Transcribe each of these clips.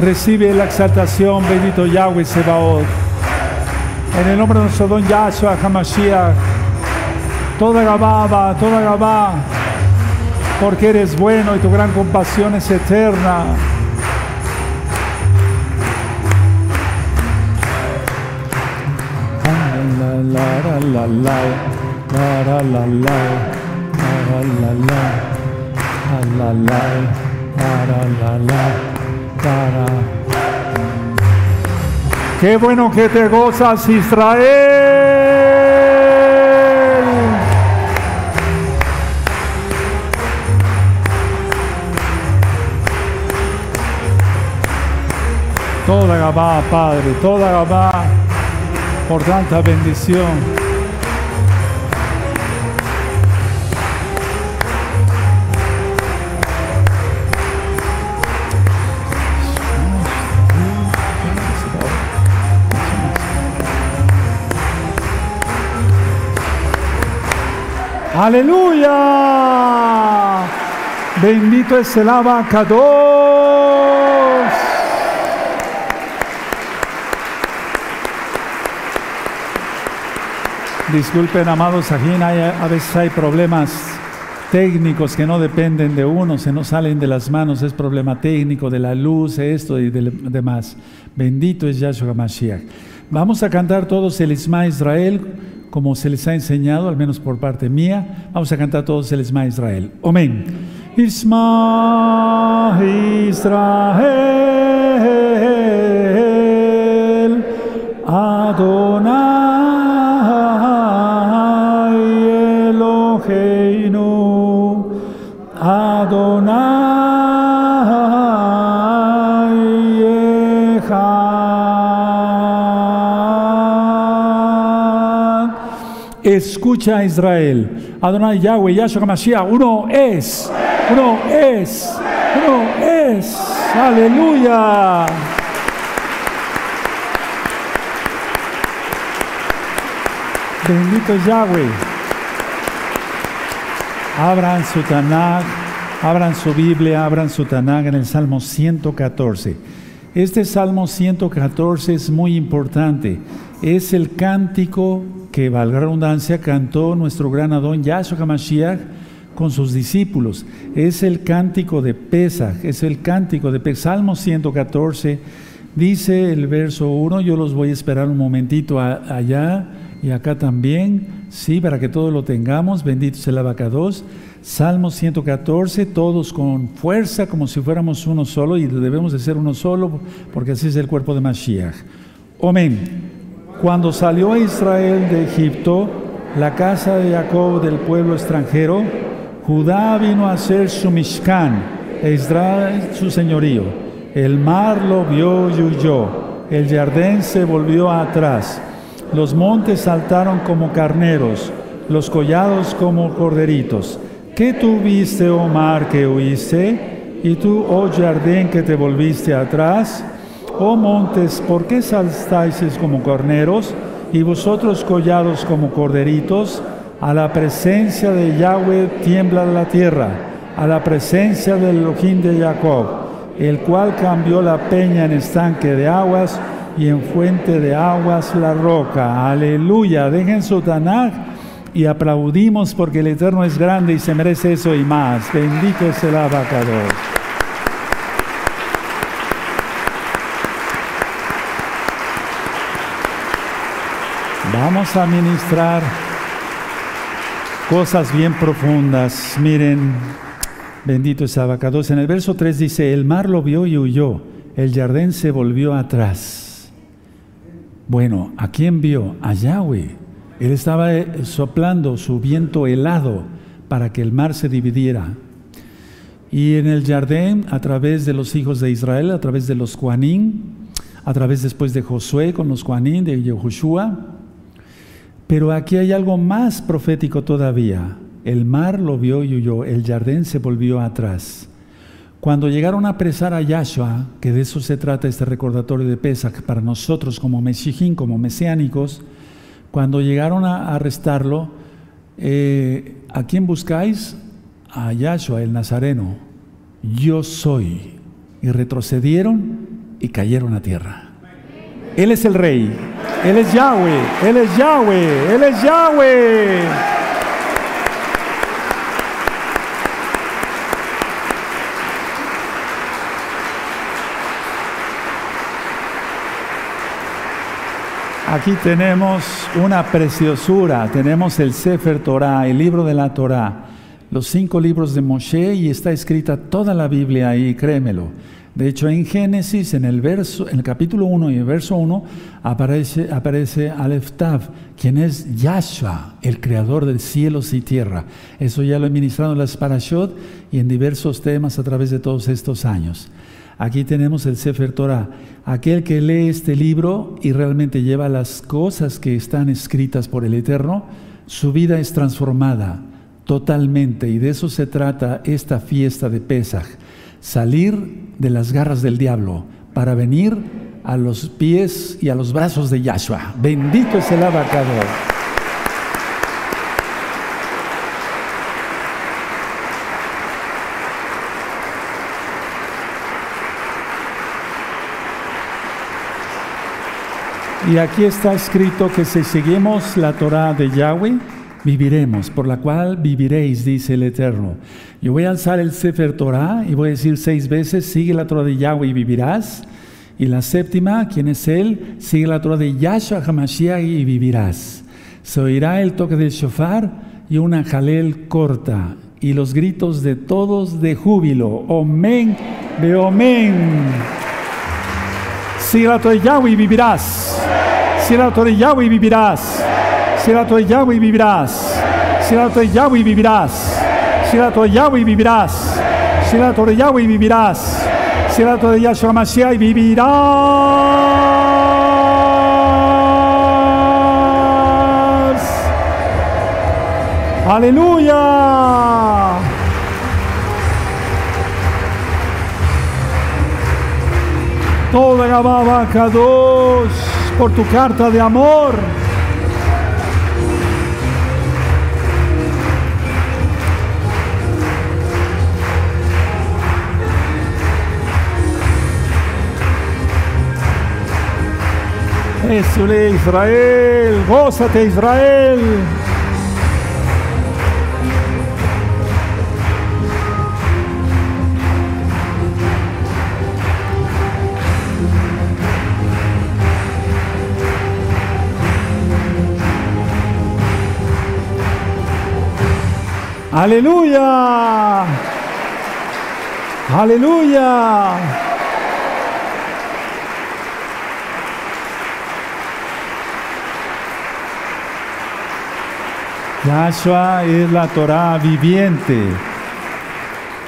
Recibe la exaltación, bendito Yahweh Sebaot. En el nombre de nuestro don Yahshua Hamashiach, toda Gababa, toda Gabá, porque eres bueno y tu gran compasión es eterna. Qué bueno que te gozas, Israel. Toda Gabá, Padre, toda Gabá, por tanta bendición. Aleluya. Bendito es el abacados. Disculpen, amados, aquí a veces hay problemas técnicos que no dependen de uno, se nos salen de las manos, es problema técnico de la luz, esto y demás. Bendito es Yahshua Mashiach. Vamos a cantar todos el Isma Israel como se les ha enseñado, al menos por parte mía. Vamos a cantar todos el Isma Israel. Amén. Isma Israel Adonai Escucha Israel. Adonai Yahweh, Yahshua HaMashiach. Uno es. Uno es. Uno es. Aleluya. Bendito Yahweh. Abran su Tanakh, abran su Biblia, abran su Tanakh en el Salmo 114. Este Salmo 114 es muy importante. Es el cántico que, valga redundancia, cantó nuestro gran Adón Yahshua HaMashiach con sus discípulos. Es el cántico de Pesach, es el cántico de Pesach. Salmo 114, dice el verso 1, yo los voy a esperar un momentito allá y acá también, sí, para que todo lo tengamos, bendito sea el abacados. Salmo 114, todos con fuerza, como si fuéramos uno solo, y debemos de ser uno solo, porque así es el cuerpo de Mashiach. Amén. Cuando salió Israel de Egipto, la casa de Jacob del pueblo extranjero, Judá vino a ser su Mishkan, e Israel su señorío. El mar lo vio y huyó, el jardín se volvió atrás, los montes saltaron como carneros, los collados como corderitos. ¿Qué tuviste, oh mar, que huiste? ¿Y tú, oh jardín, que te volviste atrás? Oh montes, ¿por qué saltáis como corneros y vosotros collados como corderitos? A la presencia de Yahweh tiembla la tierra, a la presencia del Elohim de Jacob, el cual cambió la peña en estanque de aguas y en fuente de aguas la roca. Aleluya. Dejen su Tanaj y aplaudimos porque el Eterno es grande y se merece eso y más. Bendito es el abacador. Vamos a ministrar cosas bien profundas. Miren, bendito es Abacados. En el verso 3 dice, el mar lo vio y huyó, el jardín se volvió atrás. Bueno, ¿a quién vio? A Yahweh. Él estaba eh, soplando su viento helado para que el mar se dividiera. Y en el jardín, a través de los hijos de Israel, a través de los Juanín, a través después de Josué con los Juanín, de Yehoshua, pero aquí hay algo más profético todavía. El mar lo vio y huyó, el jardín se volvió atrás. Cuando llegaron a apresar a Yahshua, que de eso se trata este recordatorio de Pesach para nosotros como Meshijín, como mesiánicos, cuando llegaron a arrestarlo, eh, ¿a quién buscáis? A Yahshua, el Nazareno. Yo soy. Y retrocedieron y cayeron a tierra. Él es el rey, Él es Yahweh, Él es Yahweh, Él es Yahweh. Aquí tenemos una preciosura, tenemos el Sefer Torah, el libro de la Torah, los cinco libros de Moshe y está escrita toda la Biblia ahí, créemelo. De hecho, en Génesis, en el, verso, en el capítulo 1 y el verso 1, aparece, aparece Tav, quien es Yahshua, el creador de cielos y tierra. Eso ya lo he ministrado en las Parashot y en diversos temas a través de todos estos años. Aquí tenemos el Sefer Torah. Aquel que lee este libro y realmente lleva las cosas que están escritas por el Eterno, su vida es transformada totalmente. Y de eso se trata esta fiesta de Pesach salir de las garras del diablo para venir a los pies y a los brazos de Yahshua. Bendito es el abacador. Y aquí está escrito que si seguimos la Torah de Yahweh, viviremos, por la cual viviréis, dice el Eterno. Yo voy a alzar el Sefer Torah y voy a decir seis veces, sigue la Torah de Yahweh y vivirás. Y la séptima, ¿quién es Él? Sigue la Torah de Yahshua HaMashiach y vivirás. Se oirá el toque del shofar y una jalel corta y los gritos de todos de júbilo. Omen, de omen. Sigue la de Yahweh vivirás. Sigue la de Yahweh vivirás. Será tu Yahweh y vivirás. Será tu Yahweh y vivirás. Será tu Yahweh y vivirás. Será tu Yahweh y vivirás. Será tu Yahshua Mashiach y vivirás. Aleluya. Kadosh por tu carta de amor. Esule Israel, gózate Israel. Aleluya. Aleluya. Yahshua es la Torah viviente.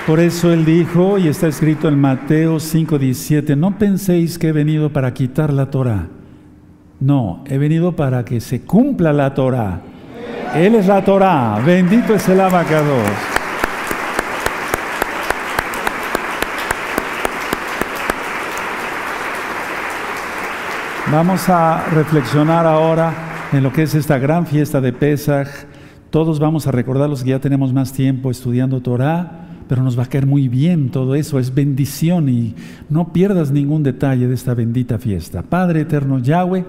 Por eso él dijo, y está escrito en Mateo 5:17, no penséis que he venido para quitar la Torah. No, he venido para que se cumpla la Torah. Él es la Torah. Bendito es el abacados. Vamos a reflexionar ahora en lo que es esta gran fiesta de Pesach todos vamos a recordar los que ya tenemos más tiempo estudiando Torah, pero nos va a caer muy bien todo eso, es bendición y no pierdas ningún detalle de esta bendita fiesta. Padre eterno Yahweh,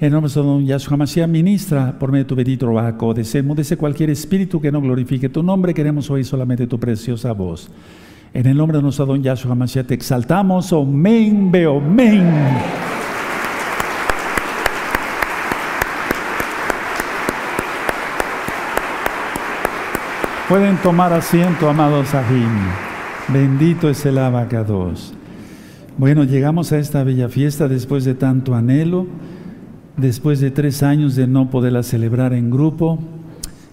en nombre de don Yahshua Mashiach, ministra por medio de tu bendito Baco, desde cualquier espíritu que no glorifique tu nombre, queremos oír solamente tu preciosa voz. En el nombre de nuestro don Yahshua Mashiach te exaltamos, omen, amén. Pueden tomar asiento, amados Sahim. Bendito es el abacados. Bueno, llegamos a esta bella fiesta después de tanto anhelo, después de tres años de no poderla celebrar en grupo.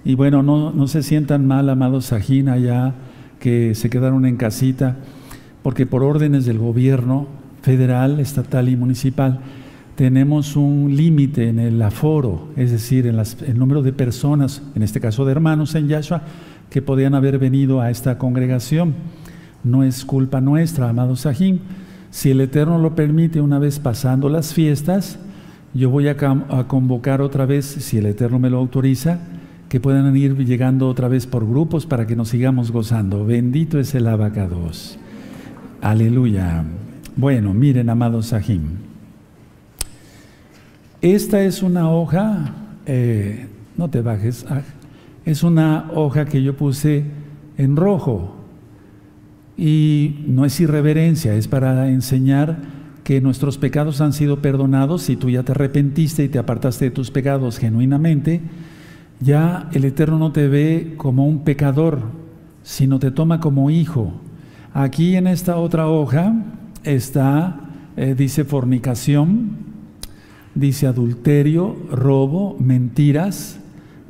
Y bueno, no, no se sientan mal, amados Sajín, allá que se quedaron en casita, porque por órdenes del gobierno federal, estatal y municipal, tenemos un límite en el aforo, es decir, en el número de personas, en este caso de hermanos en Yahshua, que podían haber venido a esta congregación. No es culpa nuestra, amados Sahim. Si el Eterno lo permite, una vez pasando las fiestas, yo voy a, convocar otra vez, si el Eterno me lo autoriza, que puedan ir llegando otra vez por grupos para que nos sigamos gozando. Bendito es el abacados. Aleluya. Bueno, miren, amados Sahim. Esta es una hoja, eh, no te bajes, ah, es una hoja que yo puse en rojo. Y no es irreverencia, es para enseñar que nuestros pecados han sido perdonados. Si tú ya te arrepentiste y te apartaste de tus pecados genuinamente, ya el Eterno no te ve como un pecador, sino te toma como hijo. Aquí en esta otra hoja está, eh, dice fornicación, dice adulterio, robo, mentiras,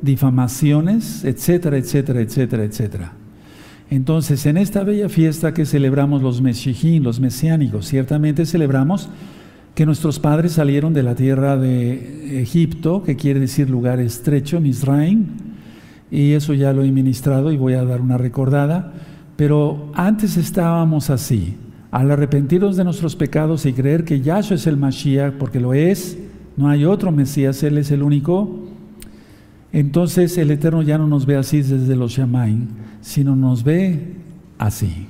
difamaciones, etcétera, etcétera, etcétera, etcétera. Entonces, en esta bella fiesta que celebramos los Meshijín, los mesiánicos, ciertamente celebramos que nuestros padres salieron de la tierra de Egipto, que quiere decir lugar estrecho, Misraim, y eso ya lo he ministrado y voy a dar una recordada, pero antes estábamos así, al arrepentirnos de nuestros pecados y creer que Yahshua es el Mashiach, porque lo es, no hay otro Mesías, Él es el único, entonces el Eterno ya no nos ve así desde los Shamaim, sino nos ve así,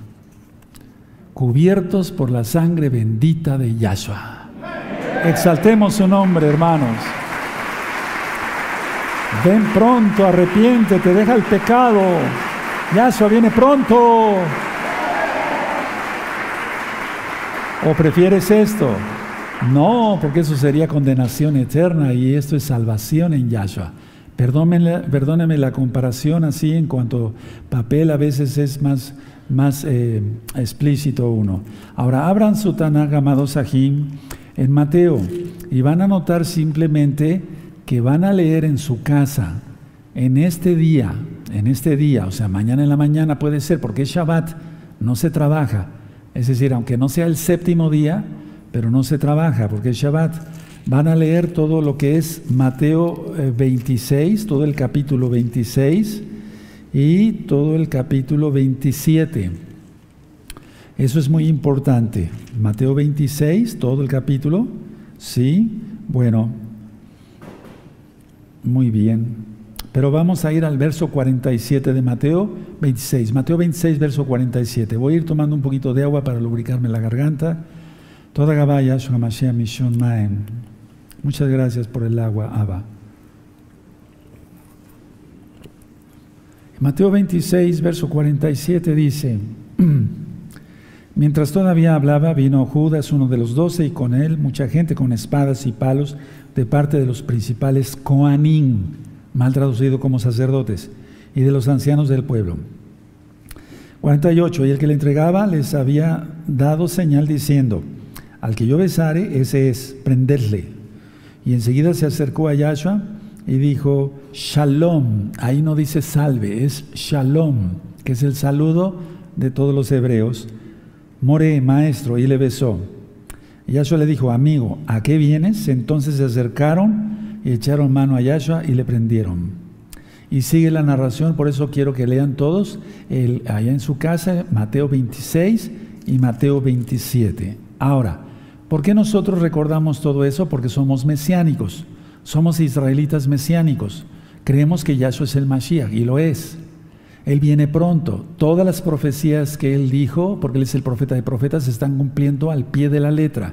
cubiertos por la sangre bendita de Yahshua. Exaltemos su nombre, hermanos. Ven pronto, arrepiéntete, deja el pecado. Yahshua viene pronto. ¿O prefieres esto? No, porque eso sería condenación eterna y esto es salvación en Yahshua. Perdóneme, la comparación así en cuanto papel a veces es más, más eh, explícito uno. Ahora, abran su Tanakh, amados Sahim, en Mateo y van a notar simplemente que van a leer en su casa en este día, en este día, o sea, mañana en la mañana puede ser, porque es Shabbat, no se trabaja. Es decir, aunque no sea el séptimo día, pero no se trabaja porque es Shabbat. Van a leer todo lo que es Mateo 26, eh, todo el capítulo 26 y todo el capítulo 27. Eso es muy importante. Mateo 26, todo el capítulo. Sí, bueno, muy bien. Pero vamos a ir al verso 47 de Mateo 26. Mateo 26, verso 47. Voy a ir tomando un poquito de agua para lubricarme la garganta. Toda Gabaya, Mishon Maem. Muchas gracias por el agua, Abba. Mateo 26, verso 47 dice. Mientras todavía hablaba, vino Judas, uno de los doce, y con él mucha gente con espadas y palos de parte de los principales Koanim, mal traducido como sacerdotes, y de los ancianos del pueblo. 48. Y el que le entregaba les había dado señal diciendo, al que yo besare, ese es, prenderle. Y enseguida se acercó a Yahshua y dijo, Shalom. Ahí no dice salve, es Shalom, que es el saludo de todos los hebreos More, maestro, y le besó. Yahshua le dijo, amigo, ¿a qué vienes? Entonces se acercaron y echaron mano a Yahshua y le prendieron. Y sigue la narración, por eso quiero que lean todos, allá en su casa, Mateo 26 y Mateo 27. Ahora, ¿por qué nosotros recordamos todo eso? Porque somos mesiánicos, somos israelitas mesiánicos. Creemos que Yahshua es el Mashiach, y lo es. Él viene pronto. Todas las profecías que Él dijo, porque Él es el profeta de profetas, se están cumpliendo al pie de la letra.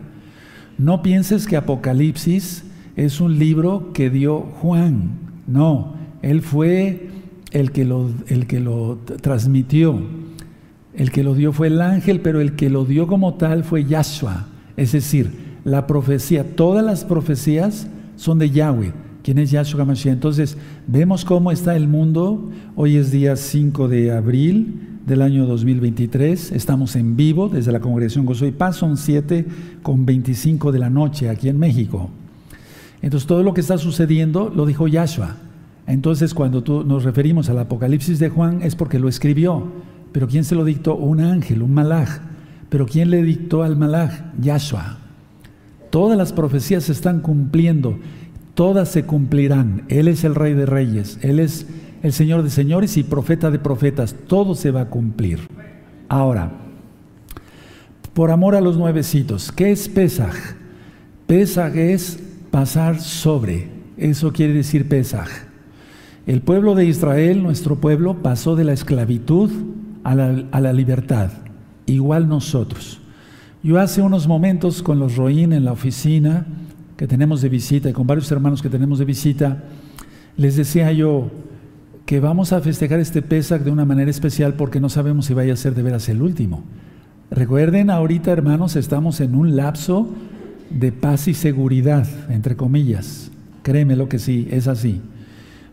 No pienses que Apocalipsis es un libro que dio Juan. No, Él fue el que lo, el que lo transmitió. El que lo dio fue el ángel, pero el que lo dio como tal fue Yahshua. Es decir, la profecía, todas las profecías son de Yahweh. ¿Quién es Yahshua HaMashiach? Entonces, vemos cómo está el mundo. Hoy es día 5 de abril del año 2023. Estamos en vivo desde la congregación Gozo y Paz. Son 7 con 25 de la noche aquí en México. Entonces, todo lo que está sucediendo lo dijo Yahshua. Entonces, cuando tú, nos referimos al Apocalipsis de Juan, es porque lo escribió. Pero ¿quién se lo dictó? Un ángel, un malaj. Pero ¿quién le dictó al malaj? Yahshua. Todas las profecías se están cumpliendo todas se cumplirán. Él es el Rey de Reyes, Él es el Señor de Señores y profeta de profetas. Todo se va a cumplir. Ahora, por amor a los nuevecitos, ¿qué es Pesaj? Pesaj es pasar sobre. Eso quiere decir Pesaj. El pueblo de Israel, nuestro pueblo, pasó de la esclavitud a la, a la libertad. Igual nosotros. Yo hace unos momentos con los Roín en la oficina que tenemos de visita y con varios hermanos que tenemos de visita, les decía yo que vamos a festejar este Pesach de una manera especial porque no sabemos si vaya a ser de veras el último. Recuerden, ahorita hermanos, estamos en un lapso de paz y seguridad, entre comillas. Créeme lo que sí, es así.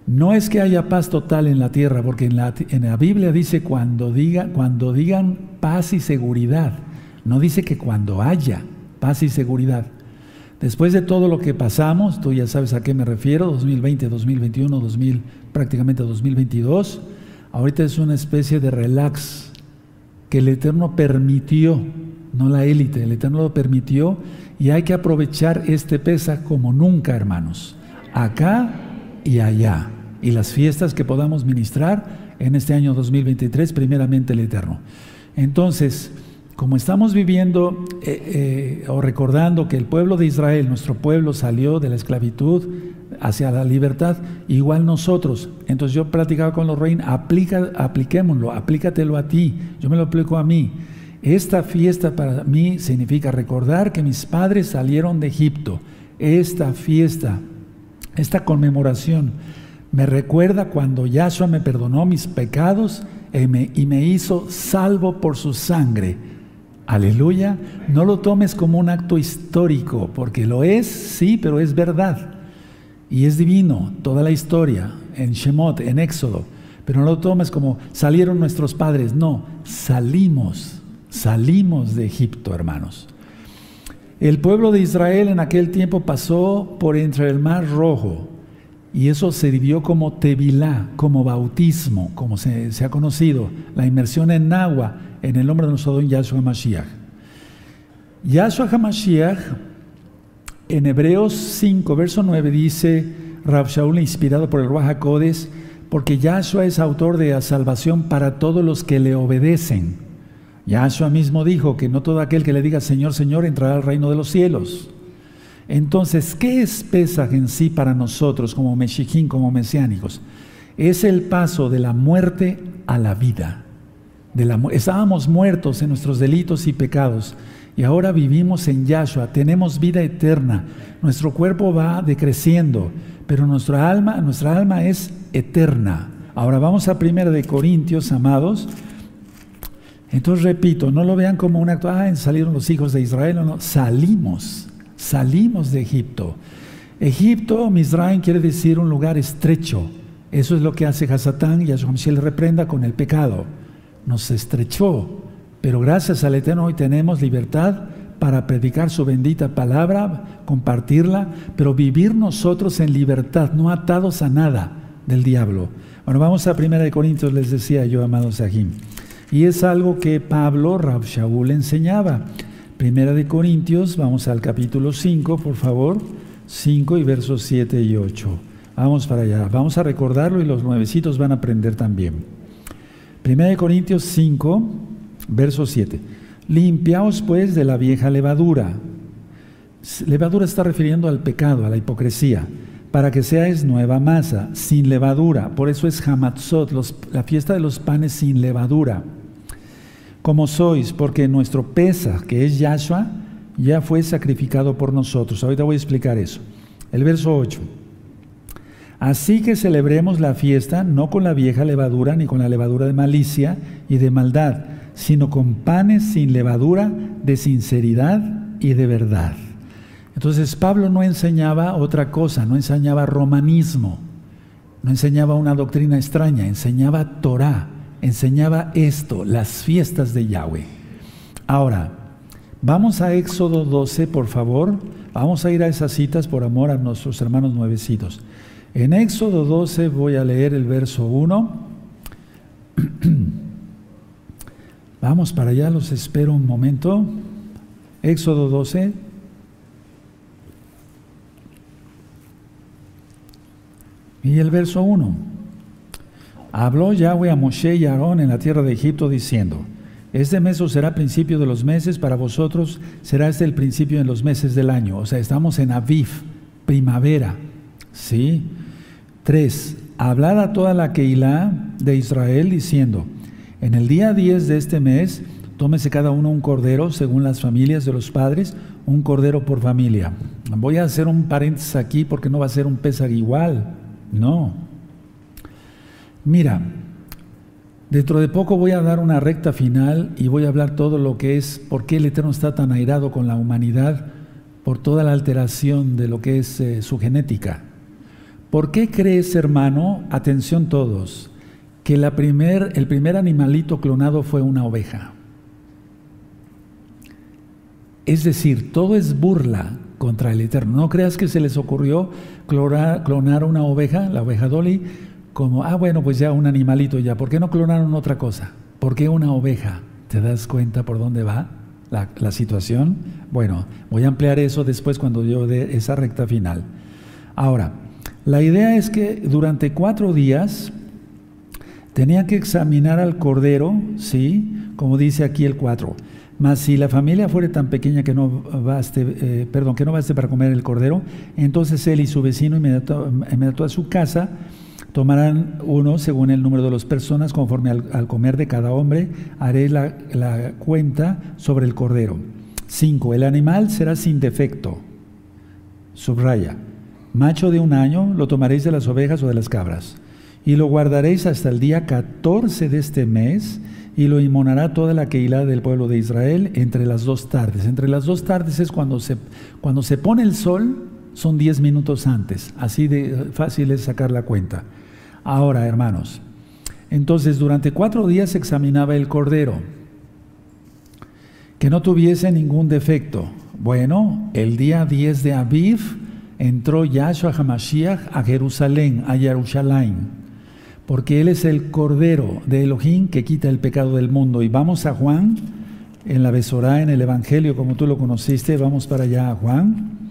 No es que haya paz total en la tierra, porque en la, Biblia dice cuando, diga, cuando digan paz y seguridad. No dice que cuando haya paz y seguridad. Después de todo lo que pasamos, tú ya sabes a qué me refiero, 2020, 2021, 2000, prácticamente 2022, ahorita es una especie de relax que el Eterno permitió, no la élite, el Eterno lo permitió y hay que aprovechar este pesa como nunca, hermanos, acá y allá, y las fiestas que podamos ministrar en este año 2023, primeramente el Eterno. Entonces, como estamos viviendo eh, eh, o recordando que el pueblo de Israel, nuestro pueblo, salió de la esclavitud hacia la libertad, igual nosotros. Entonces yo platicaba con los reyes, aplica, apliquémoslo, aplícatelo a ti, yo me lo aplico a mí. Esta fiesta para mí significa recordar que mis padres salieron de Egipto. Esta fiesta, esta conmemoración, me recuerda cuando Yahshua me perdonó mis pecados y me, y me hizo salvo por su sangre Aleluya. No lo tomes como un acto histórico, porque lo es, sí, pero es verdad. Y es divino, toda la historia, en Shemot, en Éxodo. Pero no lo tomes como salieron nuestros padres. No, salimos, salimos de Egipto, hermanos. El pueblo de Israel en aquel tiempo pasó por entre el mar rojo. Y eso se vivió como tevilá, como bautismo, como se, se ha conocido, la inmersión en agua en el nombre de nuestro don Yahshua Hamashiach. Yahshua Hamashiach, en Hebreos 5, verso 9, dice Rab Shaul, inspirado por el Ruach porque Yahshua es autor de la salvación para todos los que le obedecen. Yahshua mismo dijo que no todo aquel que le diga Señor, Señor entrará al reino de los cielos. Entonces, ¿qué es Pesaj en sí para nosotros como mexiquín, como mesiánicos? Es el paso de la muerte a la vida estábamos muertos en nuestros delitos y pecados y ahora vivimos en Yahshua, tenemos vida eterna. Nuestro cuerpo va decreciendo, pero nuestra alma, nuestra alma es eterna. Ahora vamos a primera de Corintios, amados. Entonces repito, no lo vean como un acto, ah, salieron los hijos de Israel, no, no, salimos, salimos de Egipto. Egipto, Misraim, quiere decir un lugar estrecho. Eso es lo que hace Hasatán y le reprenda con el pecado nos estrechó, pero gracias al Eterno hoy tenemos libertad para predicar su bendita palabra, compartirla, pero vivir nosotros en libertad, no atados a nada del diablo. Bueno, vamos a 1 Corintios, les decía yo, amados Sahim. Y es algo que Pablo, Rab Shaul, enseñaba. Primera de Corintios, vamos al capítulo 5, por favor, 5 y versos 7 y 8. Vamos para allá, vamos a recordarlo y los nuevecitos van a aprender también. 1 Corintios 5, verso 7. Limpiaos pues de la vieja levadura. Levadura está refiriendo al pecado, a la hipocresía, para que seáis nueva masa, sin levadura. Por eso es Hamatzot, la fiesta de los panes sin levadura. Como sois, porque nuestro pesa, que es Yahshua, ya fue sacrificado por nosotros. Ahorita voy a explicar eso. El verso 8. Así que celebremos la fiesta no con la vieja levadura ni con la levadura de malicia y de maldad, sino con panes sin levadura de sinceridad y de verdad. Entonces Pablo no enseñaba otra cosa, no enseñaba romanismo, no enseñaba una doctrina extraña, enseñaba Torah, enseñaba esto, las fiestas de Yahweh. Ahora, vamos a Éxodo 12, por favor. Vamos a ir a esas citas por amor a nuestros hermanos nuevecitos. En Éxodo 12 voy a leer el verso 1. Vamos para allá, los espero un momento. Éxodo 12. Y el verso 1. Habló Yahweh a Moshe y a Aarón en la tierra de Egipto diciendo, este mes será principio de los meses, para vosotros será este el principio de los meses del año. O sea, estamos en Aviv, primavera. ¿Sí? 3. Hablar a toda la Keilah de Israel diciendo, en el día 10 de este mes, tómese cada uno un cordero según las familias de los padres, un cordero por familia. Voy a hacer un paréntesis aquí porque no va a ser un pesar igual, no. Mira, dentro de poco voy a dar una recta final y voy a hablar todo lo que es por qué el Eterno está tan airado con la humanidad por toda la alteración de lo que es eh, su genética. ¿Por qué crees, hermano, atención todos, que el primer animalito clonado fue una oveja? Es decir, todo es burla contra el Eterno. No creas que se les ocurrió clonar una oveja, la oveja Dolly, como, ah, bueno, pues ya un animalito ya. ¿Por qué no clonaron otra cosa? ¿Por qué una oveja? ¿Te das cuenta por dónde va la, situación? Bueno, voy a ampliar eso después cuando yo dé esa recta final. Ahora, la idea es que durante cuatro días tenía que examinar al cordero, ¿sí? Como dice aquí el 4 mas si la familia fuere tan pequeña que no baste, eh, perdón, que no baste para comer el cordero, entonces él y su vecino inmediato, a su casa tomarán uno según el número de las personas, conforme al, comer de cada hombre, haré la, cuenta sobre el cordero. 5. El animal será sin defecto. Subraya. Macho de un año lo tomaréis de las ovejas o de las cabras. Y lo guardaréis hasta el día 14 de este mes y lo inmonará toda la Keilah del pueblo de Israel entre las dos tardes. Entre las dos tardes es cuando se, cuando se pone el sol, son diez minutos antes. Así de fácil es sacar la cuenta. Ahora, hermanos, entonces durante cuatro días examinaba el cordero, que no tuviese ningún defecto. Bueno, el día 10 de Aviv entró Yahshua HaMashiach a Jerusalén, a Jerusalén porque Él es el Cordero de Elohim que quita el pecado del mundo. Y vamos a Juan, en la Besorá, en el Evangelio, como tú lo conociste, vamos para allá a Juan.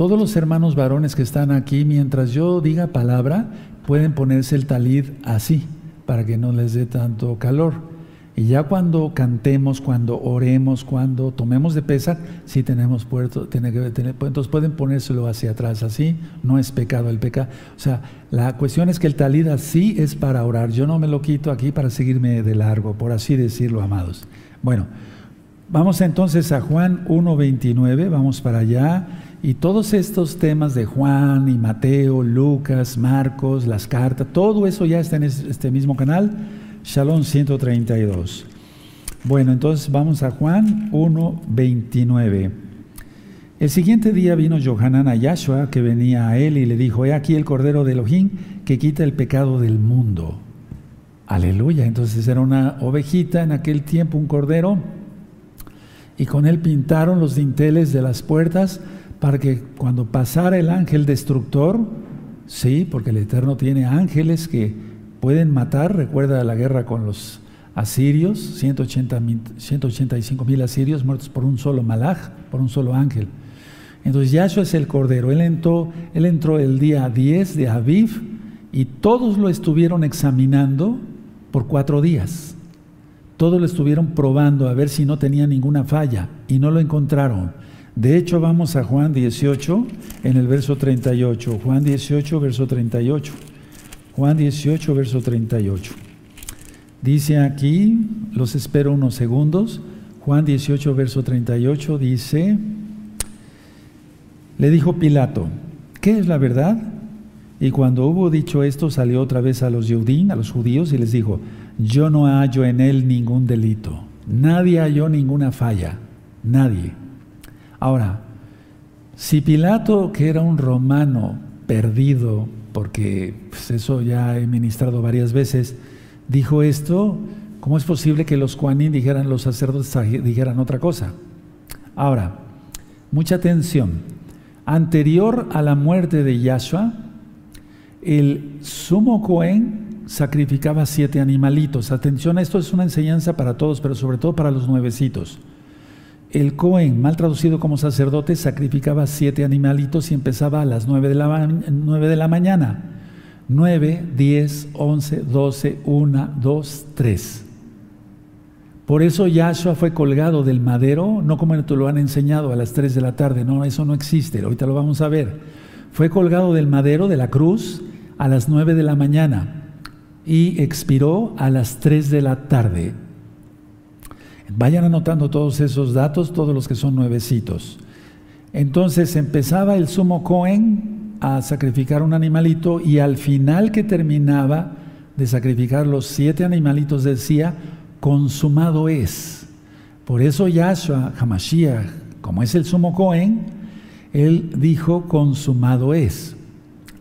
Todos los hermanos varones que están aquí, mientras yo diga palabra, pueden ponerse el talid así, para que no les dé tanto calor. Y ya cuando cantemos, cuando oremos, cuando tomemos de pesar, sí tenemos puerto, tiene que tener, entonces pueden ponérselo hacia atrás, así no es pecado el pecado. O sea, la cuestión es que el talid así es para orar. Yo no me lo quito aquí para seguirme de largo, por así decirlo, amados. Bueno, vamos entonces a Juan 1.29, vamos para allá. Y todos estos temas de Juan y Mateo, Lucas, Marcos, las cartas, todo eso ya está en este mismo canal Shalom 132. Bueno, entonces vamos a Juan 1, 29. El siguiente día vino Johanan a Yahshua, que venía a él, y le dijo, he aquí el Cordero de Elohim que quita el pecado del mundo. Aleluya. Entonces era una ovejita en aquel tiempo, un cordero, y con él pintaron los dinteles de las puertas para que cuando pasara el ángel destructor, sí, porque el Eterno tiene ángeles que pueden matar, recuerda la guerra con los asirios, 180, 185 mil asirios muertos por un solo malaj, por un solo ángel. Entonces Yahshua es el Cordero, él entró, él entró el día 10 de Aviv y todos lo estuvieron examinando por cuatro días. Todos lo estuvieron probando a ver si no tenía ninguna falla y no lo encontraron. De hecho, vamos a Juan 18 en el verso 38. Juan 18, verso 38. Juan 18, verso 38. Dice aquí, los espero unos segundos, Juan 18, verso 38 dice, le dijo Pilato, ¿qué es la verdad? Y cuando hubo dicho esto, salió otra vez a los judíos, a los judíos, y les dijo, yo no hallo en él ningún delito, nadie halló ninguna falla, nadie. Ahora, si Pilato, que era un romano perdido, porque pues, eso ya he ministrado varias veces, dijo esto, ¿cómo es posible que los Kuanin dijeran, los sacerdotes dijeran otra cosa? Ahora, mucha atención. Anterior a la muerte de Yahshua, el sumo Cohen sacrificaba siete animalitos. Atención, esto es una enseñanza para todos, pero sobre todo para los nuevecitos. El Cohen, mal traducido como sacerdote, sacrificaba siete animalitos y empezaba a las nueve de la, de la mañana. Nueve, diez, once, doce, una, dos, tres. Por eso Yahshua fue colgado del madero, no como te lo han enseñado a las tres de la tarde, no, eso no existe, ahorita lo vamos a ver. Fue colgado del madero, de la cruz, a las nueve de la mañana y expiró a las tres de la tarde. Vayan anotando todos esos datos, todos los que son nuevecitos. Entonces empezaba el sumo Cohen a sacrificar un animalito y al final que terminaba de sacrificar los siete animalitos decía, consumado es. Por eso Yahshua Hamashiach, como es el sumo Cohen, él dijo, consumado es.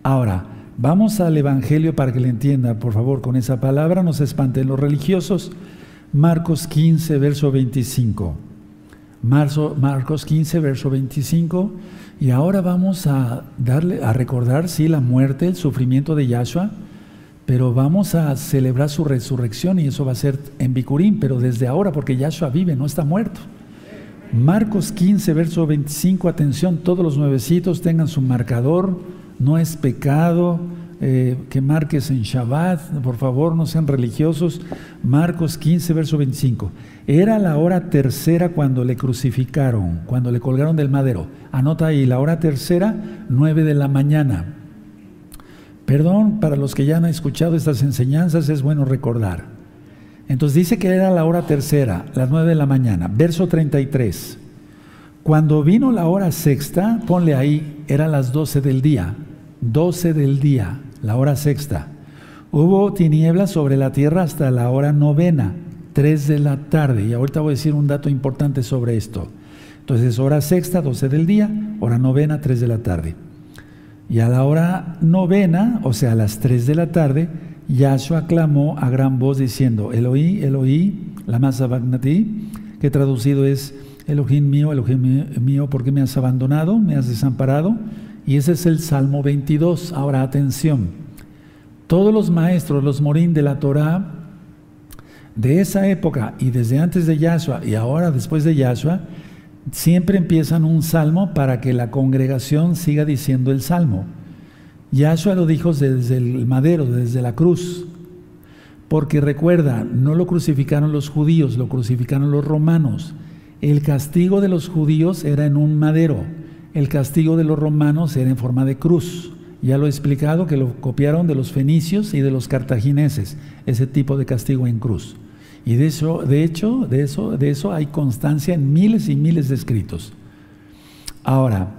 Ahora, vamos al Evangelio para que le entienda, por favor, con esa palabra, no se espanten los religiosos. Marcos 15, verso 25. Marcos 15, verso 25. Y ahora vamos a darle, a recordar, sí, la muerte, el sufrimiento de Yahshua, pero vamos a celebrar su resurrección y eso va a ser en Bicurín, pero desde ahora, porque Yahshua vive, no está muerto. Marcos 15, verso 25, atención, todos los nuevecitos tengan su marcador, no es pecado eh, que marques en Shabbat, por favor, no sean religiosos. Marcos 15, verso 25. Era la hora tercera cuando le crucificaron, cuando le colgaron del madero. Anota ahí, la hora tercera, 9 de la mañana. Perdón, para los que ya han escuchado estas enseñanzas, es bueno recordar. Entonces dice que era la hora tercera, las nueve de la mañana. Verso 33. Cuando vino la hora sexta, ponle ahí, era las doce del día. Doce del día, la hora sexta. Hubo tinieblas sobre la tierra hasta la hora novena, tres de la tarde. Y ahorita voy a decir un dato importante sobre esto. Entonces, hora sexta, doce del día, hora novena, tres de la tarde. Y a la hora novena, o sea, a las tres de la tarde, Yahshua clamó a gran voz diciendo, Eloí, Eloí, la masa bagnati, que traducido es, Elohim mío, Elohim mío, ¿por qué me has abandonado? ¿Me has desamparado? Y ese es el Salmo 22. Ahora, atención, todos los maestros, los morín de la Torah, de esa época y desde antes de Yahshua y ahora después de Yahshua, siempre empiezan un salmo para que la congregación siga diciendo el salmo. Yahshua lo dijo desde el madero, desde la cruz. Porque recuerda, no lo crucificaron los judíos, lo crucificaron los romanos. El castigo de los judíos era en un madero, el castigo de los romanos era en forma de cruz. Ya lo he explicado que lo copiaron de los fenicios y de los cartagineses, ese tipo de castigo en cruz. Y de eso, de hecho, de eso, de eso hay constancia en miles y miles de escritos. Ahora,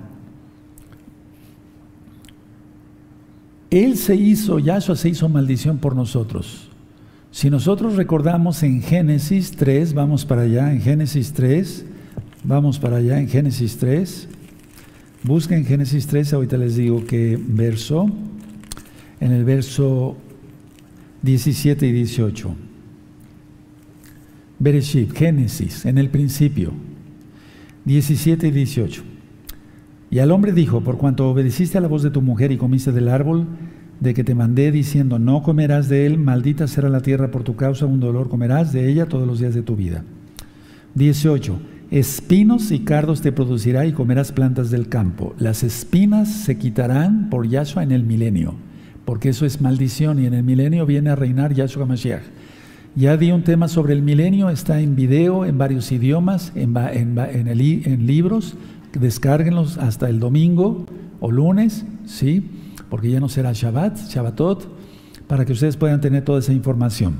Él se hizo, Yahshua se hizo maldición por nosotros. Si nosotros recordamos en Génesis 3, vamos para allá, en Génesis 3, vamos para allá, en Génesis 3, busquen Génesis 3, ahorita les digo qué verso, en el verso 17 y 18. Bereshit, Génesis, en el principio, 17 y 18. Y al hombre dijo, por cuanto obedeciste a la voz de tu mujer y comiste del árbol de que te mandé diciendo, no comerás de él, maldita será la tierra por tu causa, un dolor comerás de ella todos los días de tu vida. 18. Espinos y cardos te producirá y comerás plantas del campo. Las espinas se quitarán por Yahshua en el milenio, porque eso es maldición y en el milenio viene a reinar Yahshua Mashiach. Ya di un tema sobre el milenio, está en video, en varios idiomas, en, en libros, descárguenlos hasta el domingo o lunes, ¿sí? Porque ya no será Shabbat, Shabbatot, para que ustedes puedan tener toda esa información.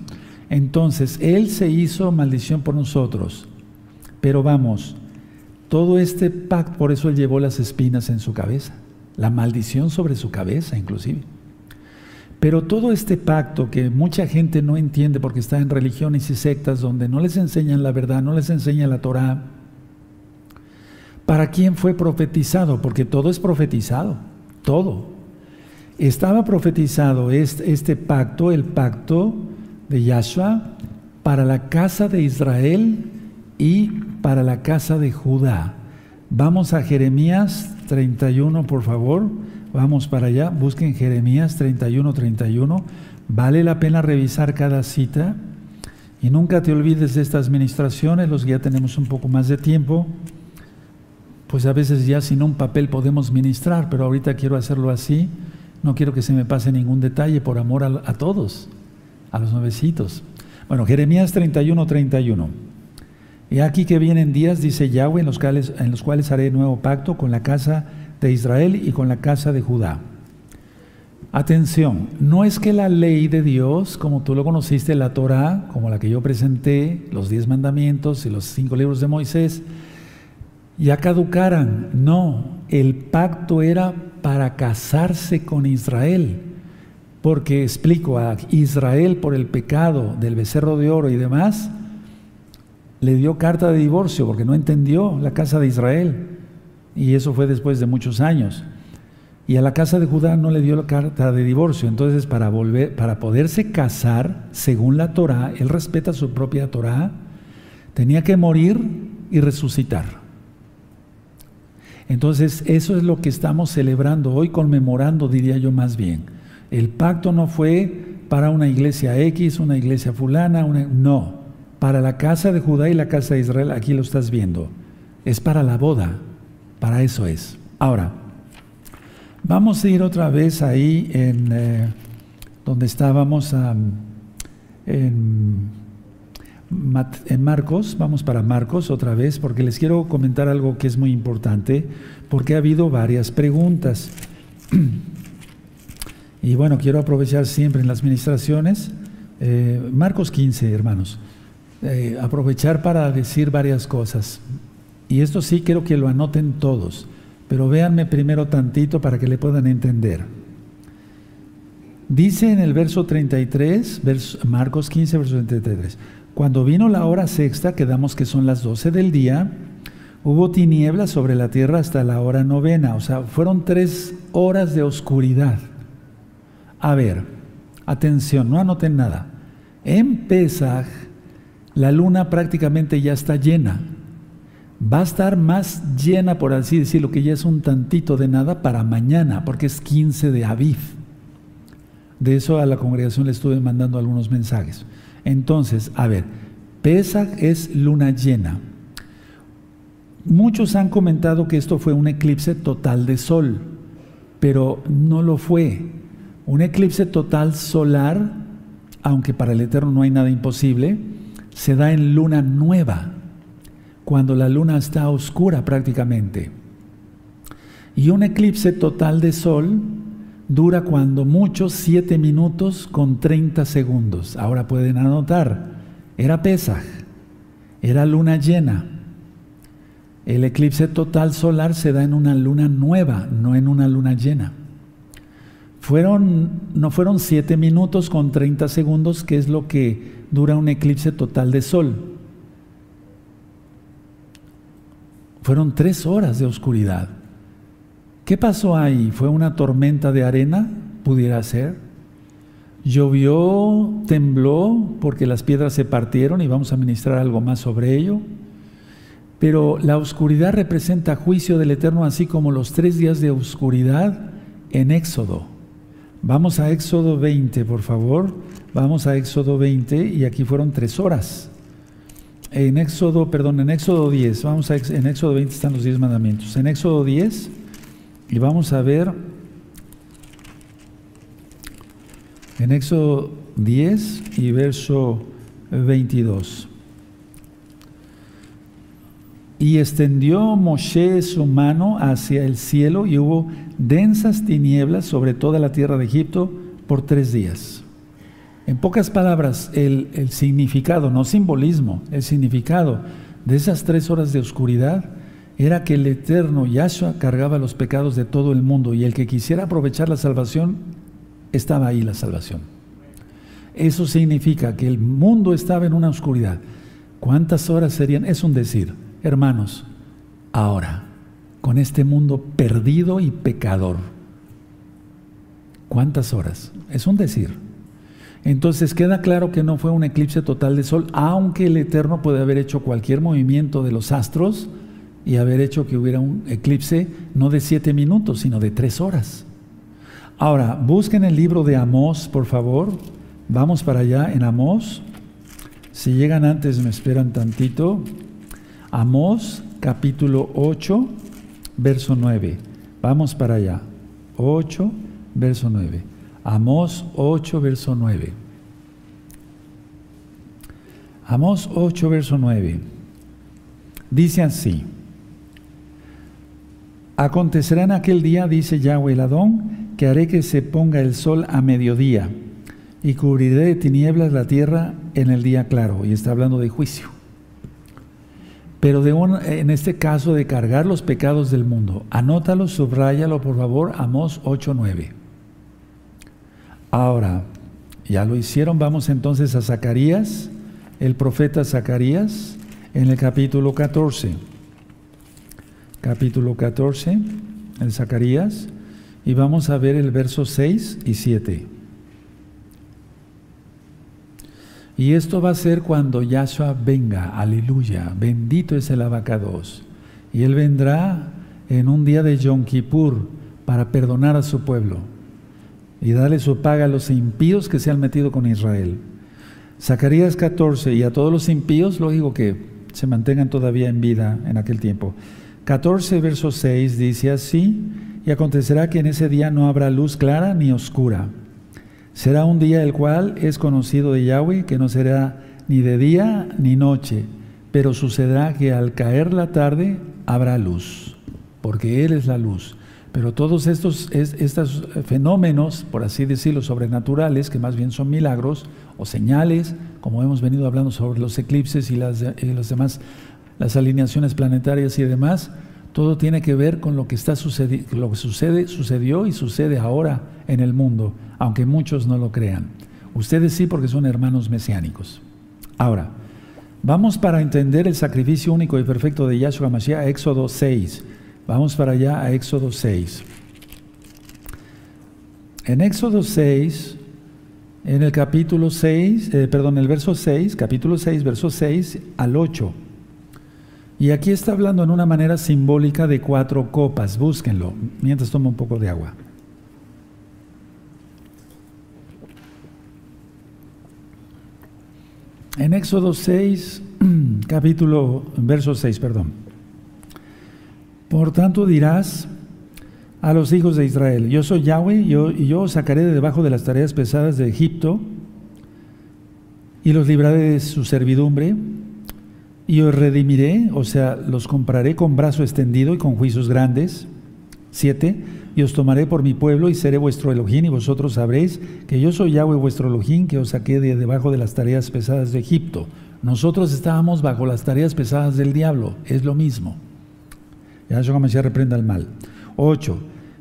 Entonces, Él se hizo maldición por nosotros. Pero vamos, todo este pacto, por eso Él llevó las espinas en su cabeza, la maldición sobre su cabeza inclusive. Pero todo este pacto que mucha gente no entiende porque está en religiones y sectas donde no les enseñan la verdad, no les enseñan la Torah, ¿Para quién fue profetizado? Porque todo es profetizado, todo. Estaba profetizado este, este pacto, el pacto de Yahshua, para la casa de Israel y para la casa de Judá. Vamos a Jeremías 31, por favor. Vamos para allá. Busquen Jeremías 31, 31. Vale la pena revisar cada cita. Y nunca te olvides de estas ministraciones, los que ya tenemos un poco más de tiempo pues a veces ya sin un papel podemos ministrar, pero ahorita quiero hacerlo así, no quiero que se me pase ningún detalle por amor a, todos, a los nuevecitos. Bueno, Jeremías 31, 31. Y aquí que vienen días, dice Yahweh, en los, cuales, en los cuales haré nuevo pacto con la casa de Israel y con la casa de Judá. Atención, no es que la ley de Dios, como tú lo conociste, la Torah, como la que yo presenté, los diez mandamientos y los cinco libros de Moisés, ya caducaran. No, el pacto era para casarse con Israel. Porque explico, a Israel por el pecado del becerro de oro y demás, le dio carta de divorcio porque no entendió la casa de Israel. Y eso fue después de muchos años. Y a la casa de Judá no le dio la carta de divorcio. Entonces, para, volver, para poderse casar, según la Torah, él respeta su propia Torah, tenía que morir y resucitar. Entonces, eso es lo que estamos celebrando hoy, conmemorando, diría yo más bien. El pacto no fue para una iglesia X, una iglesia fulana, una, no. Para la casa de Judá y la casa de Israel, aquí lo estás viendo. Es para la boda, para eso es. Ahora, Vamos a ir otra vez ahí en eh, donde estábamos en, Marcos, vamos para Marcos otra vez, porque les quiero comentar algo que es muy importante, porque ha habido varias preguntas. Y bueno, quiero aprovechar siempre en las ministraciones, eh, Marcos 15, hermanos, eh, aprovechar para decir varias cosas. Y esto sí quiero que lo anoten todos. Pero véanme primero tantito para que le puedan entender. Dice en el verso 33, Marcos 15, verso 33, cuando vino la hora sexta, quedamos que son las 12 del día, hubo tinieblas sobre la tierra hasta la hora novena, o sea, fueron tres horas de oscuridad. A ver, atención, no anoten nada. En la luna prácticamente ya está llena va a estar más llena, por así decirlo, que ya es un tantito de nada para mañana, porque es 15 de Aviv. De eso a la congregación le estuve mandando algunos mensajes. Entonces, a ver, Pesach es luna llena. Muchos han comentado que esto fue un eclipse total de sol, pero no lo fue. Un eclipse total solar, aunque para el Eterno no hay nada imposible, se da en luna nueva cuando la luna está oscura prácticamente. Y un eclipse total de sol dura cuando mucho 7 minutos con 30 segundos. Ahora pueden anotar, era Pesaj, era luna llena. El eclipse total solar se da en una luna nueva, no en una luna llena. Fueron, no fueron 7 minutos con 30 segundos, que es lo que dura un eclipse total de sol. Fueron tres horas de oscuridad. ¿Qué pasó ahí? ¿Fue una tormenta de arena? Pudiera ser. Llovió, tembló, porque las piedras se partieron y vamos a ministrar algo más sobre ello. Pero la oscuridad representa juicio del Eterno, así como los tres días de oscuridad en Éxodo. Vamos a Éxodo 20, por favor. Vamos a Éxodo 20 y aquí fueron tres horas en Éxodo, perdón, en Éxodo 10, vamos a, en Éxodo 20 están los 10 mandamientos. En Éxodo 10, y vamos a ver, en Éxodo 10 y verso 22. Y extendió Moshe su mano hacia el cielo y hubo densas tinieblas sobre toda la tierra de Egipto por tres días. En pocas palabras, el, significado, no simbolismo, el significado de esas tres horas de oscuridad era que el eterno Yahshua cargaba los pecados de todo el mundo y el que quisiera aprovechar la salvación, estaba ahí la salvación. Eso significa que el mundo estaba en una oscuridad. ¿Cuántas horas serían? Es un decir, hermanos, ahora, con este mundo perdido y pecador, ¿cuántas horas? Es un decir. Entonces queda claro que no fue un eclipse total de sol, aunque el Eterno puede haber hecho cualquier movimiento de los astros y haber hecho que hubiera un eclipse no de siete minutos, sino de tres horas. Ahora, busquen el libro de Amós, por favor. Vamos para allá en Amós. Si llegan antes, me esperan tantito. Amós, capítulo 8, verso 9. Vamos para allá. 8, verso 9. Amós 8, verso 9. Amós 8, verso 9. Dice así. Acontecerá en aquel día, dice Yahweh el Adón, que haré que se ponga el sol a mediodía y cubriré de tinieblas la tierra en el día claro. Y está hablando de juicio. Pero de en este caso de cargar los pecados del mundo. Anótalo, subráyalo por favor, Amós 8.9. Ahora, ya lo hicieron, vamos entonces a Zacarías, el profeta Zacarías, en el capítulo 14. Capítulo 14, en Zacarías, y vamos a ver el verso 6 y 7. Y esto va a ser cuando Yahshua venga, aleluya, bendito es el abacados. Y Él vendrá en un día de Yom Kippur para perdonar a su pueblo y darle su paga a los impíos que se han metido con Israel. Zacarías 14, y a todos los impíos, lógico que se mantengan todavía en vida en aquel tiempo. 14, verso 6 dice así, y acontecerá que en ese día no habrá luz clara ni oscura Será un día el cual es conocido de Yahweh, que no será ni de día ni noche, pero sucederá que al caer la tarde habrá luz, porque Él es la luz. Pero todos estos, estos fenómenos, por así decirlo, sobrenaturales, que más bien son milagros o señales, como hemos venido hablando sobre los eclipses y las, y los demás, las alineaciones planetarias y demás, todo tiene que ver con lo que está sucediendo, lo que sucede, sucedió y sucede ahora en el mundo, aunque muchos no lo crean. Ustedes sí porque son hermanos mesiánicos. Ahora, vamos para entender el sacrificio único y perfecto de Yahshua Mashiach Éxodo 6. Vamos para allá a Éxodo 6. En Éxodo 6, en el capítulo 6, eh, perdón, el verso 6, capítulo 6, verso 6 al 8. Y aquí está hablando en una manera simbólica de cuatro copas. Búsquenlo mientras tomo un poco de agua. En Éxodo 6, capítulo, verso 6, perdón. Por tanto dirás a los hijos de Israel, yo soy Yahweh y yo os sacaré de debajo de las tareas pesadas de Egipto y los libraré de su servidumbre y os redimiré, o sea, los compraré con brazo extendido y con juicios grandes. Siete, y os tomaré por mi pueblo y seré vuestro Elohim y vosotros sabréis que yo soy Yahweh vuestro Elohim que os saqué de debajo de las tareas pesadas de Egipto. Nosotros estábamos bajo las tareas pesadas del diablo, es lo mismo. Yahshua Mashiach reprenda el mal. Ocho,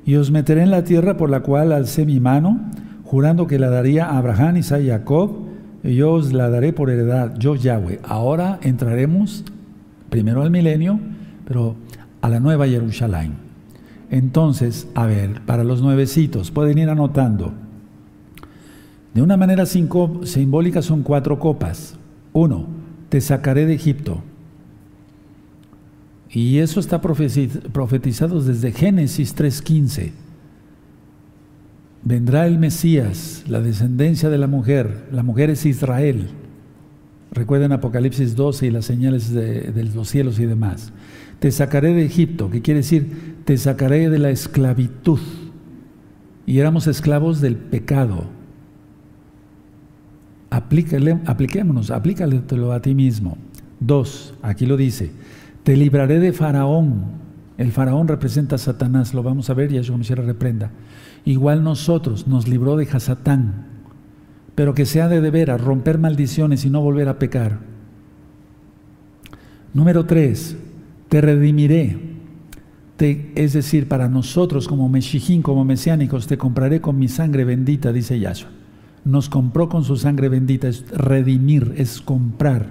y os meteré en la tierra por la cual alcé mi mano, jurando que la daría a Abraham, Isaac y Jacob, yo os la daré por heredad, yo Yahweh. Ahora entraremos primero al milenio, pero a la nueva Jerusalén. Entonces, a ver, para los nuevecitos, pueden ir anotando. De una manera simbólica son cuatro copas. Uno, te sacaré de Egipto. Y eso está profetizado desde Génesis 3.15 vendrá el Mesías, la descendencia de la mujer, la mujer es Israel. Recuerden Apocalipsis 12 y las señales de, los cielos y demás. Te sacaré de Egipto, que quiere decir, te sacaré de la esclavitud. Y éramos esclavos del pecado. Aplícale, apliquémonos, aplícalo a ti mismo. Dos, aquí lo dice, te libraré de Faraón. El Faraón representa a Satanás, lo vamos a ver, y eso como si reprenda. Igual nosotros nos libró de Hasatán, pero que sea de deber a romper maldiciones y no volver a pecar. Número tres, te redimiré. es decir, para nosotros como Meshijín, como mesiánicos, te compraré con mi sangre bendita, dice Yahshua. Nos compró con su sangre bendita, es redimir, es comprar.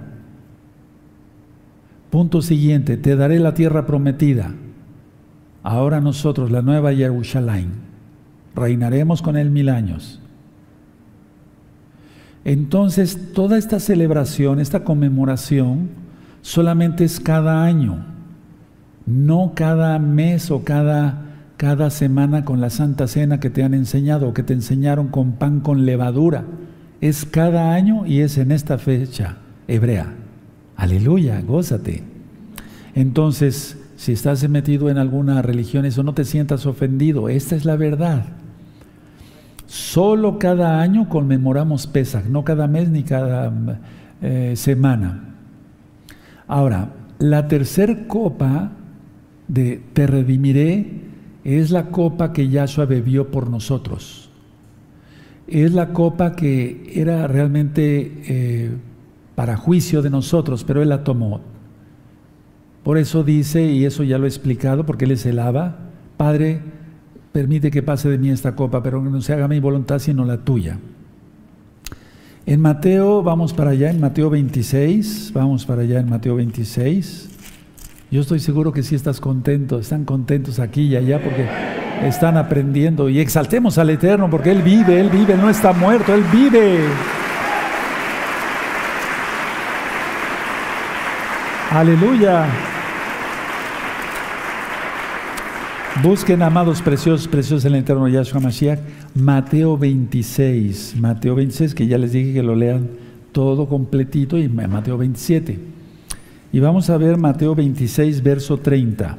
Punto siguiente, te daré la tierra prometida. Ahora nosotros, la nueva Jerusalén reinaremos con Él mil años. Entonces, toda esta celebración, esta conmemoración, solamente es cada año, no cada mes o cada, cada semana con la Santa Cena que te han enseñado o que te enseñaron con pan con levadura. Es cada año y es en esta fecha hebrea. Aleluya, gózate. Entonces, si estás metido en alguna religión, eso no te sientas ofendido. Esta es la verdad. Solo cada año conmemoramos Pesach, no cada mes ni cada eh, semana. Ahora, la tercer copa de Te redimiré es la copa que Yahshua bebió por nosotros. Es la copa que era realmente eh, para juicio de nosotros, pero Él la tomó. Por eso dice, y eso ya lo he explicado, porque Él es el Padre, permite que pase de mí esta copa, pero no se haga mi voluntad sino la tuya. En Mateo, vamos para allá, en Mateo 26, vamos para allá en Mateo 26. Yo estoy seguro que sí estás contento, están contentos aquí y allá porque están aprendiendo y exaltemos al Eterno porque Él vive, Él vive, no está muerto, Él vive. Aleluya. Busquen, amados preciosos, preciosos el eterno Yahshua Mashiach, Mateo 26, Mateo 26, que ya les dije que lo lean todo completito, y Mateo 27. Y vamos a ver Mateo 26, verso 30.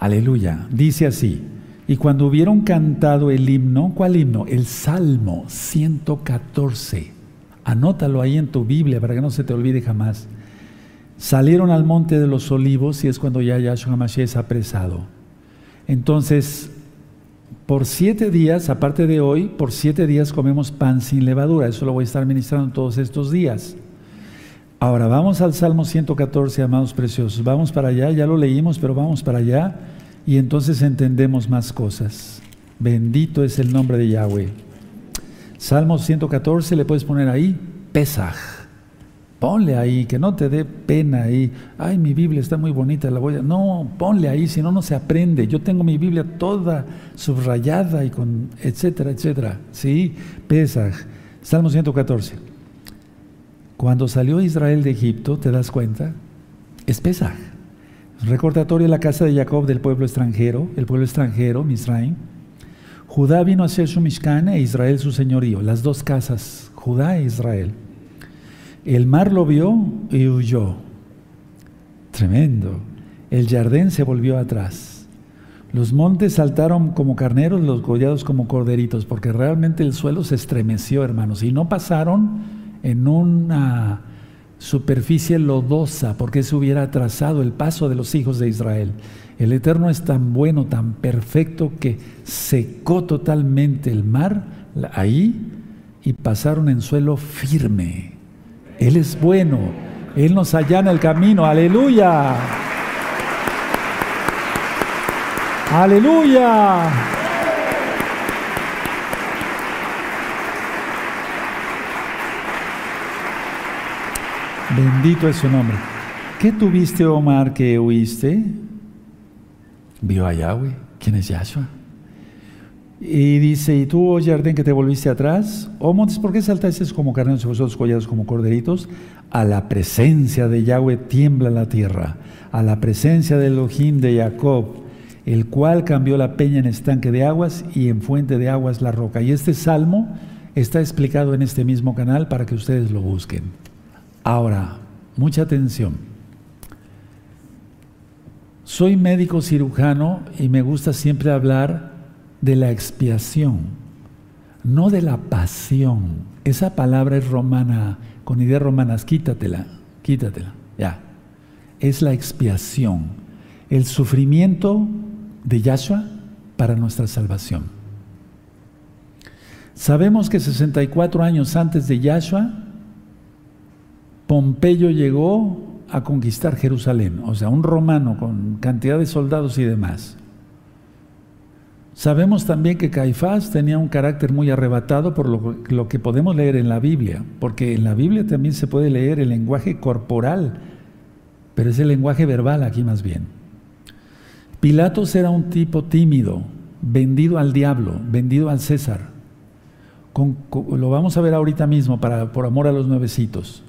Aleluya. Dice así, y cuando hubieron cantado el himno, ¿cuál himno? El Salmo 114. Anótalo ahí en tu Biblia para que no se te olvide jamás. Salieron al monte de los olivos y es cuando ya Yahshua Mashiach es apresado. Entonces, por siete días, aparte de hoy, por siete días comemos pan sin levadura. Eso lo voy a estar ministrando todos estos días. Ahora vamos al Salmo 114, amados preciosos. Vamos para allá, ya lo leímos, pero vamos para allá y entonces entendemos más cosas. Bendito es el nombre de Yahweh. Salmo 114, le puedes poner ahí, Pesaj. Ponle ahí, que no te dé pena ahí. Ay, mi Biblia está muy bonita, la voy a... No, ponle ahí, si no, no se aprende. Yo tengo mi Biblia toda subrayada y con etcétera, etcétera. Sí, Pesaj. Salmo 114. Cuando salió Israel de Egipto, ¿te das cuenta? Es Pesaj. Recordatorio de la casa de Jacob del pueblo extranjero, el pueblo extranjero, Misraim. Judá vino a ser su Mishkan e Israel su señorío. Las dos casas, Judá e Israel. El mar lo vio y huyó. Tremendo. El jardín se volvió atrás. Los montes saltaron como carneros, los collados como corderitos, porque realmente el suelo se estremeció, hermanos, y no pasaron en una superficie lodosa, porque se hubiera atrasado el paso de los hijos de Israel. El Eterno es tan bueno, tan perfecto, que secó totalmente el mar ahí y pasaron en suelo firme. Él es bueno. Él nos allana el camino. Aleluya. Aleluya. Bendito es su nombre. ¿Qué tuviste, Omar, que huiste? Vio a Yahweh. ¿Quién es Yahshua? Y dice, ¿y tú, oye Jardín, que te volviste atrás? ¿O oh, montes, por qué saltaste como carneros y vosotros collados como corderitos? A la presencia de Yahweh tiembla la tierra, a la presencia del Elohim de Jacob, el cual cambió la peña en estanque de aguas y en fuente de aguas la roca. Y este salmo está explicado en este mismo canal para que ustedes lo busquen. Ahora, mucha atención. Soy médico cirujano y me gusta siempre hablar de la expiación, no de la pasión. Esa palabra es romana, con ideas romanas, quítatela, quítatela, ya. Es la expiación, el sufrimiento de Yahshua para nuestra salvación. Sabemos que 64 años antes de Yahshua, Pompeyo llegó a conquistar Jerusalén, o sea, un romano con cantidad de soldados y demás. Sabemos también que Caifás tenía un carácter muy arrebatado por lo, que podemos leer en la Biblia, porque en la Biblia también se puede leer el lenguaje corporal, pero es el lenguaje verbal aquí más bien. Pilatos era un tipo tímido, vendido al diablo, vendido al César. lo vamos a ver ahorita mismo para, por amor a los nuevecitos.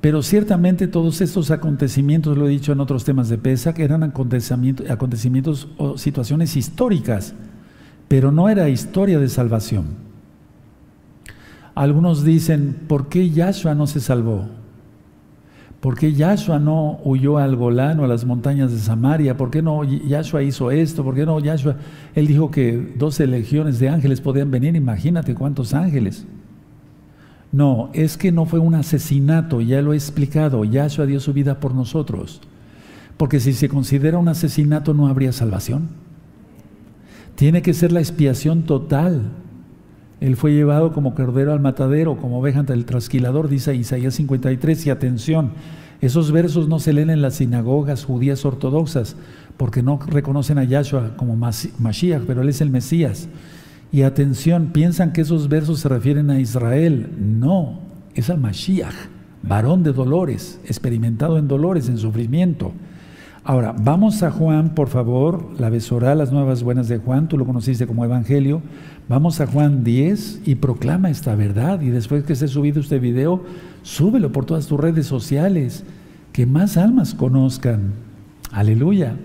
Pero ciertamente todos estos acontecimientos, lo he dicho en otros temas de PESA, que eran acontecimientos, acontecimientos o situaciones históricas, pero no era historia de salvación. Algunos dicen, ¿por qué Yahshua no se salvó? ¿Por qué Yahshua no huyó al Golán o a las montañas de Samaria? ¿Por qué no Yahshua hizo esto? ¿Por qué no Yahshua? Él dijo que 12 legiones de ángeles podían venir, imagínate cuántos ángeles. No, es que no fue un asesinato, ya lo he explicado, Yahshua dio su vida por nosotros. Porque si se considera un asesinato no habría salvación. Tiene que ser la expiación total. Él fue llevado como cordero al matadero, como oveja ante el trasquilador, dice Isaías 53. Y atención, esos versos no se leen en las sinagogas judías ortodoxas, porque no reconocen a Yahshua como Mashiach, pero él es el Mesías. Y atención, piensan que esos versos se refieren a Israel. No, es al Mashiach, varón de dolores, experimentado en dolores, en sufrimiento. Ahora, vamos a Juan, por favor, la besorá, las nuevas buenas de Juan, tú lo conociste como Evangelio. Vamos a Juan 10 y proclama esta verdad. Y después que esté subido este video, súbelo por todas tus redes sociales, que más almas conozcan. Aleluya.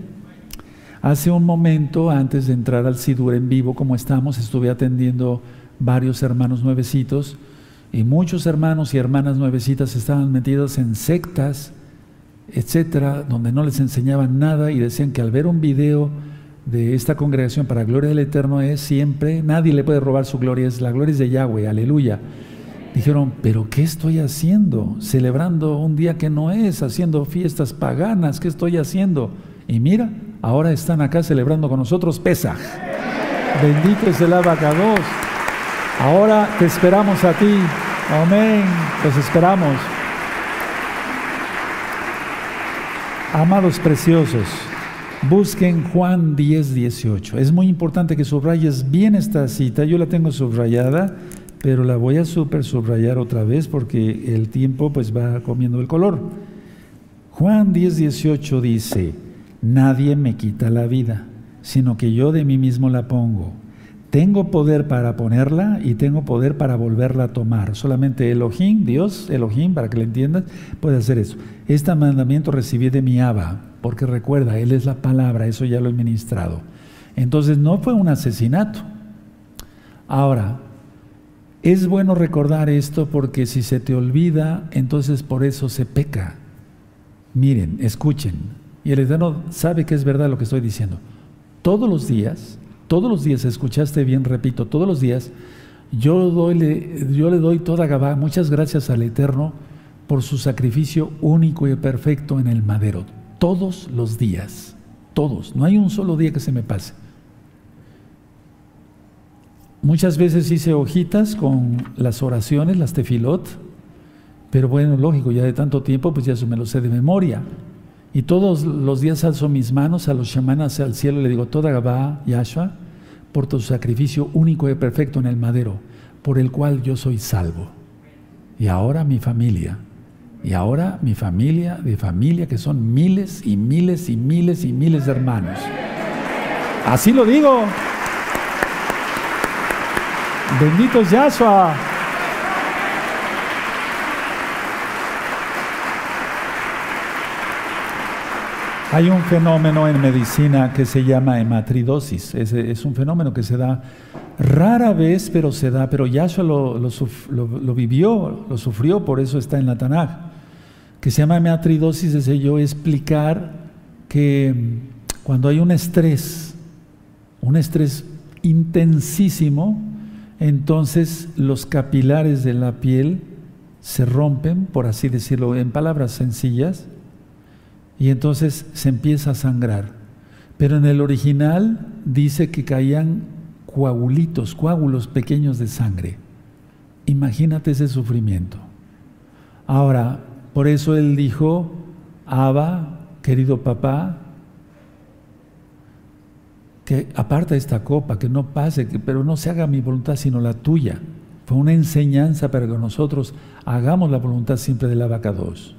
Hace un momento, antes de entrar al Sidur en vivo, como estamos, estuve atendiendo varios hermanos nuevecitos y muchos hermanos y hermanas nuevecitas estaban metidos en sectas, etcétera, donde no les enseñaban nada y decían que al ver un video de esta congregación para gloria del Eterno es siempre, nadie le puede robar su gloria, es la gloria de Yahweh, aleluya. Dijeron, pero ¿qué estoy haciendo? Celebrando un día que no es, haciendo fiestas paganas, ¿qué estoy haciendo? Y mira, ahora están acá celebrando con nosotros Pesaj. Bendito es el abacados. Ahora te esperamos a ti. Amén. Los esperamos. Amados preciosos, busquen Juan 10, 18. Es muy importante que subrayes bien esta cita. Yo la tengo subrayada, pero la voy a super subrayar otra vez porque el tiempo pues va comiendo el color. Juan 10, 18 dice, Nadie me quita la vida, sino que yo de mí mismo la pongo. Tengo poder para ponerla y tengo poder para volverla a tomar. Solamente Elohim, Dios, Elohim, para que le entiendas, puede hacer eso. Este mandamiento recibí de mi Abba, porque recuerda, Él es la palabra, eso ya lo he ministrado. Entonces no fue un asesinato. Ahora, es bueno recordar esto porque si se te olvida, entonces por eso se peca. Miren, escuchen, y el Eterno sabe que es verdad lo que estoy diciendo. Todos los días, todos los días, escuchaste bien, repito, todos los días, yo, doy, yo le doy toda Gabá, muchas gracias al Eterno por su sacrificio único y perfecto en el madero. Todos los días, todos, no hay un solo día que se me pase. Muchas veces hice hojitas con las oraciones, las tefilot, pero bueno, lógico, ya de tanto tiempo, pues ya eso me lo sé de memoria. Y todos los días alzo mis manos a los chamanas al cielo y le digo, toda Gabá, Yahshua, por tu sacrificio único y perfecto en el madero, por el cual yo soy salvo. Y ahora mi familia, y ahora mi familia de familia, que son miles y miles y miles y miles de hermanos. Así lo digo. Bendito Yahshua. Hay un fenómeno en medicina que se llama hematridosis. Es, un fenómeno que se da rara vez, pero se da. Pero Yahshua lo, vivió, lo sufrió, por eso está en la Tanaj. Que se llama hematridosis, es explicar que cuando hay un estrés, un estrés intensísimo, entonces los capilares de la piel se rompen, por así decirlo, en palabras sencillas, y entonces se empieza a sangrar. Pero en el original dice que caían coagulitos, coágulos pequeños de sangre. Imagínate ese sufrimiento. Ahora, por eso él dijo, Abba, querido papá, que aparta esta copa, que no pase, pero no se haga mi voluntad sino la tuya. Fue una enseñanza para que nosotros hagamos la voluntad siempre del abacados.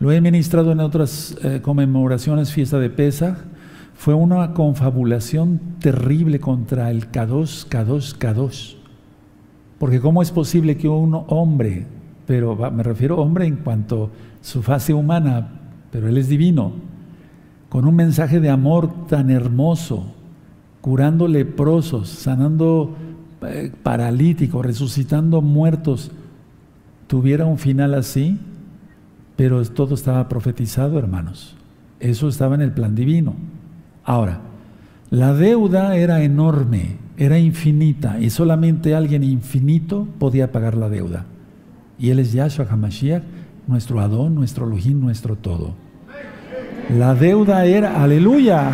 Lo he ministrado en otras eh, conmemoraciones, fiesta de Pesach. Fue una confabulación terrible contra el Kadosh, Kadosh, Kadosh. Porque ¿cómo es posible que un hombre, pero me refiero hombre en cuanto a su fase humana, pero él es divino, con un mensaje de amor tan hermoso, curando leprosos, sanando eh, paralíticos, resucitando muertos, tuviera un final así? Pero todo estaba profetizado, hermanos. Eso estaba en el plan divino. Ahora, la deuda era enorme, era infinita, y solamente alguien infinito podía pagar la deuda. Y Él es Yahshua HaMashiach, nuestro Adón, nuestro Elohim, nuestro todo. La deuda era, aleluya.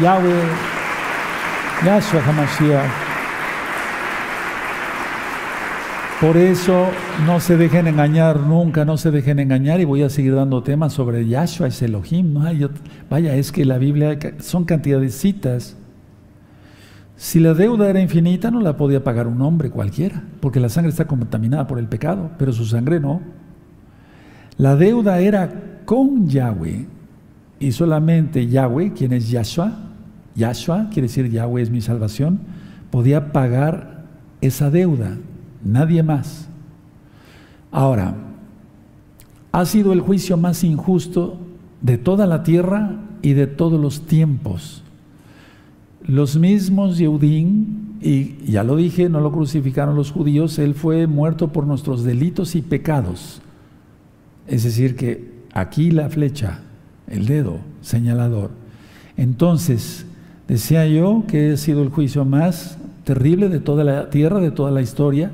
Yahweh, Yahshua HaMashiach. Por eso no se dejen engañar nunca, no se dejen engañar y voy a seguir dando temas sobre Yahshua es Elohim. Vaya, es que la Biblia son cantidades de citas. Si la deuda era infinita, no la podía pagar un hombre cualquiera, porque la sangre está contaminada por el pecado, pero su sangre no. La deuda era con Yahweh y solamente Yahweh, quien es Yahshua, Yahshua quiere decir Yahweh es mi salvación, podía pagar esa deuda nadie más. Ahora, ha sido el juicio más injusto de toda la tierra y de todos los tiempos. Los mismos Yehudim, y ya lo dije, no lo crucificaron los judíos, él fue muerto por nuestros delitos y pecados. Es decir, que aquí la flecha, el dedo señalador. Entonces, decía yo que ha sido el juicio más terrible de toda la tierra, de toda la historia,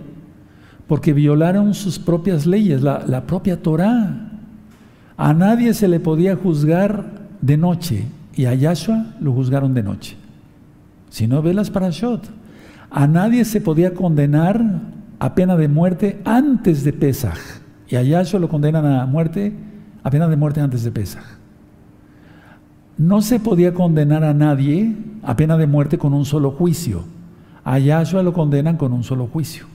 porque violaron sus propias leyes, la, propia Torah. A nadie se le podía juzgar de noche y a Yahshua lo juzgaron de noche. Si no ve las parashot, a nadie se podía condenar a pena de muerte antes de Pesach y a Yahshua lo condenan a muerte, a pena de muerte antes de Pesach. No se podía condenar a nadie a pena de muerte con un solo juicio. A Yahshua lo condenan con un solo juicio.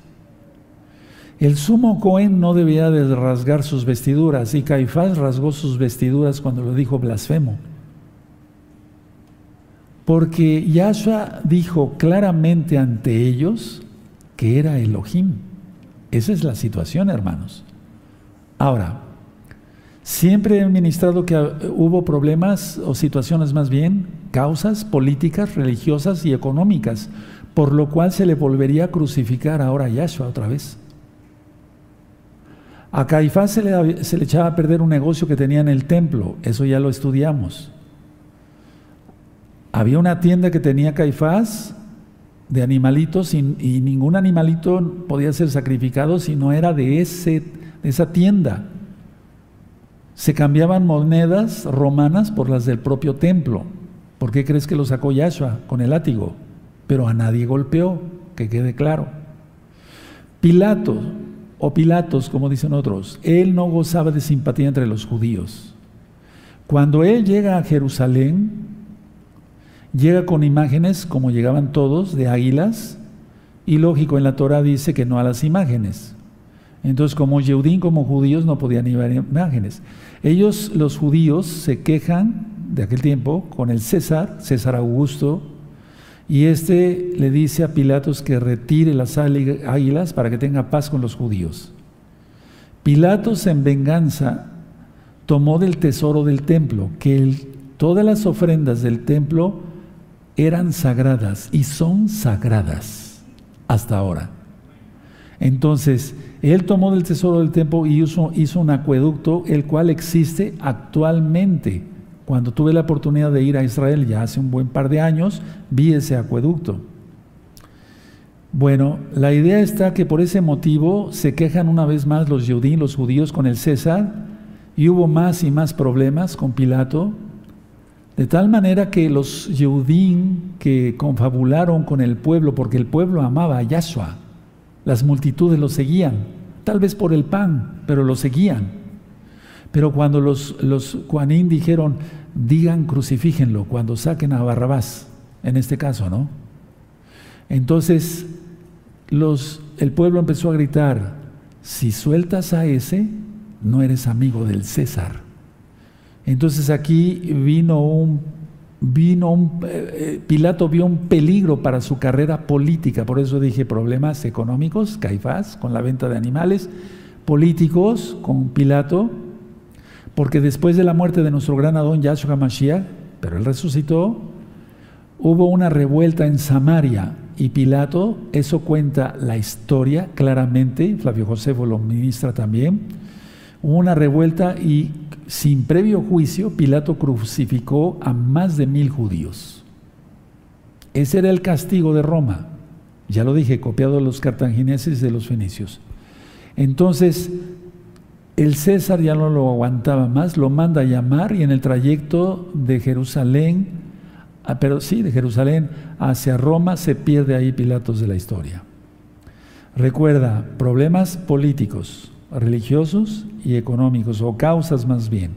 El sumo Cohen no debía de rasgar sus vestiduras y Caifás rasgó sus vestiduras cuando lo dijo blasfemo. Porque Yahshua dijo claramente ante ellos que era Elohim. Esa es la situación, hermanos. Ahora, siempre he ministrado que hubo problemas o situaciones más bien, causas políticas, religiosas y económicas, por lo cual se le volvería a crucificar ahora a Yahshua otra vez. A Caifás se le, echaba a perder un negocio que tenía en el templo, eso ya lo estudiamos. Había una tienda que tenía Caifás de animalitos y, ningún animalito podía ser sacrificado si no era de, ese, de esa tienda. Se cambiaban monedas romanas por las del propio templo. ¿Por qué crees que lo sacó Yahshua con el látigo? Pero a nadie golpeó, que quede claro. Pilato, o Pilatos, como dicen otros, él no gozaba de simpatía entre los judíos. Cuando él llega a Jerusalén, llega con imágenes, como llegaban todos, de águilas, y lógico, en la Torah dice que no a las imágenes. Entonces, como Yeudín, como judíos, no podían llevar imágenes. Ellos, los judíos, se quejan de aquel tiempo con el César, César Augusto, y este le dice a Pilatos que retire las águilas para que tenga paz con los judíos. Pilatos en venganza tomó del tesoro del templo, que todas las ofrendas del templo eran sagradas y son sagradas hasta ahora. Entonces, él tomó del tesoro del templo y hizo un acueducto, el cual existe actualmente cuando tuve la oportunidad de ir a Israel ya hace un buen par de años, vi ese acueducto. Bueno, la idea está que por ese motivo se quejan una vez más los judíos, los judíos con el César, y hubo más y más problemas con Pilato, de tal manera que los Yeudín que confabularon con el pueblo, porque el pueblo amaba a Yahshua, las multitudes lo seguían, tal vez por el pan, pero lo seguían. Pero cuando los, los Juanín dijeron, digan crucifíjenlo, cuando saquen a Barrabás, en este caso, ¿no? Entonces los, el pueblo empezó a gritar, si sueltas a ese, no eres amigo del César. Entonces aquí vino un, vino un, eh, eh, Pilato vio un peligro para su carrera política, por eso dije problemas económicos, Caifás, con la venta de animales, políticos, con Pilato, porque después de la muerte de nuestro gran Adón Yahshua Mashiach, pero él resucitó, hubo una revuelta en Samaria y Pilato, eso cuenta la historia claramente, Flavio Josefo lo ministra también, hubo una revuelta y sin previo juicio Pilato crucificó a más de mil judíos. Ese era el castigo de Roma, ya lo dije, copiado de los cartagineses y de los fenicios. Entonces, El César ya no lo aguantaba más, lo manda a llamar y en el trayecto de Jerusalén, ah, pero sí, de Jerusalén hacia Roma se pierde ahí Pilatos de la historia. Recuerda, problemas políticos, religiosos y económicos, o causas más bien.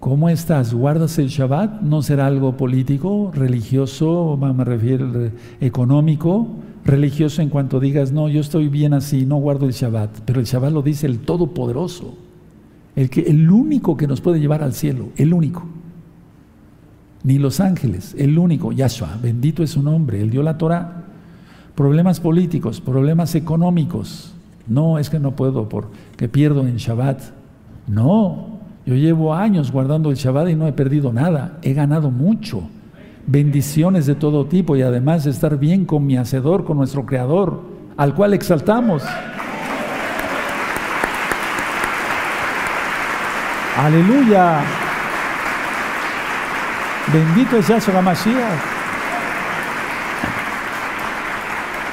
¿Cómo estás? ¿Guardas el Shabbat? ¿No será algo político, religioso, me refiero económico? Religioso en cuanto digas, no, yo estoy bien así, no guardo el Shabbat. Pero el Shabbat lo dice el Todopoderoso, el, que, el único que nos puede llevar al cielo, el único. Ni los ángeles, el único, Yahshua, bendito es su nombre, él dio la Torah. Problemas políticos, problemas económicos. No, es que no puedo porque pierdo en Shabbat. No, yo llevo años guardando el Shabbat y no he perdido nada, he ganado mucho. Bendiciones de todo tipo y además estar bien con mi Hacedor, con nuestro Creador, al cual exaltamos. Aleluya. Bendito es Yahshua Mashiach.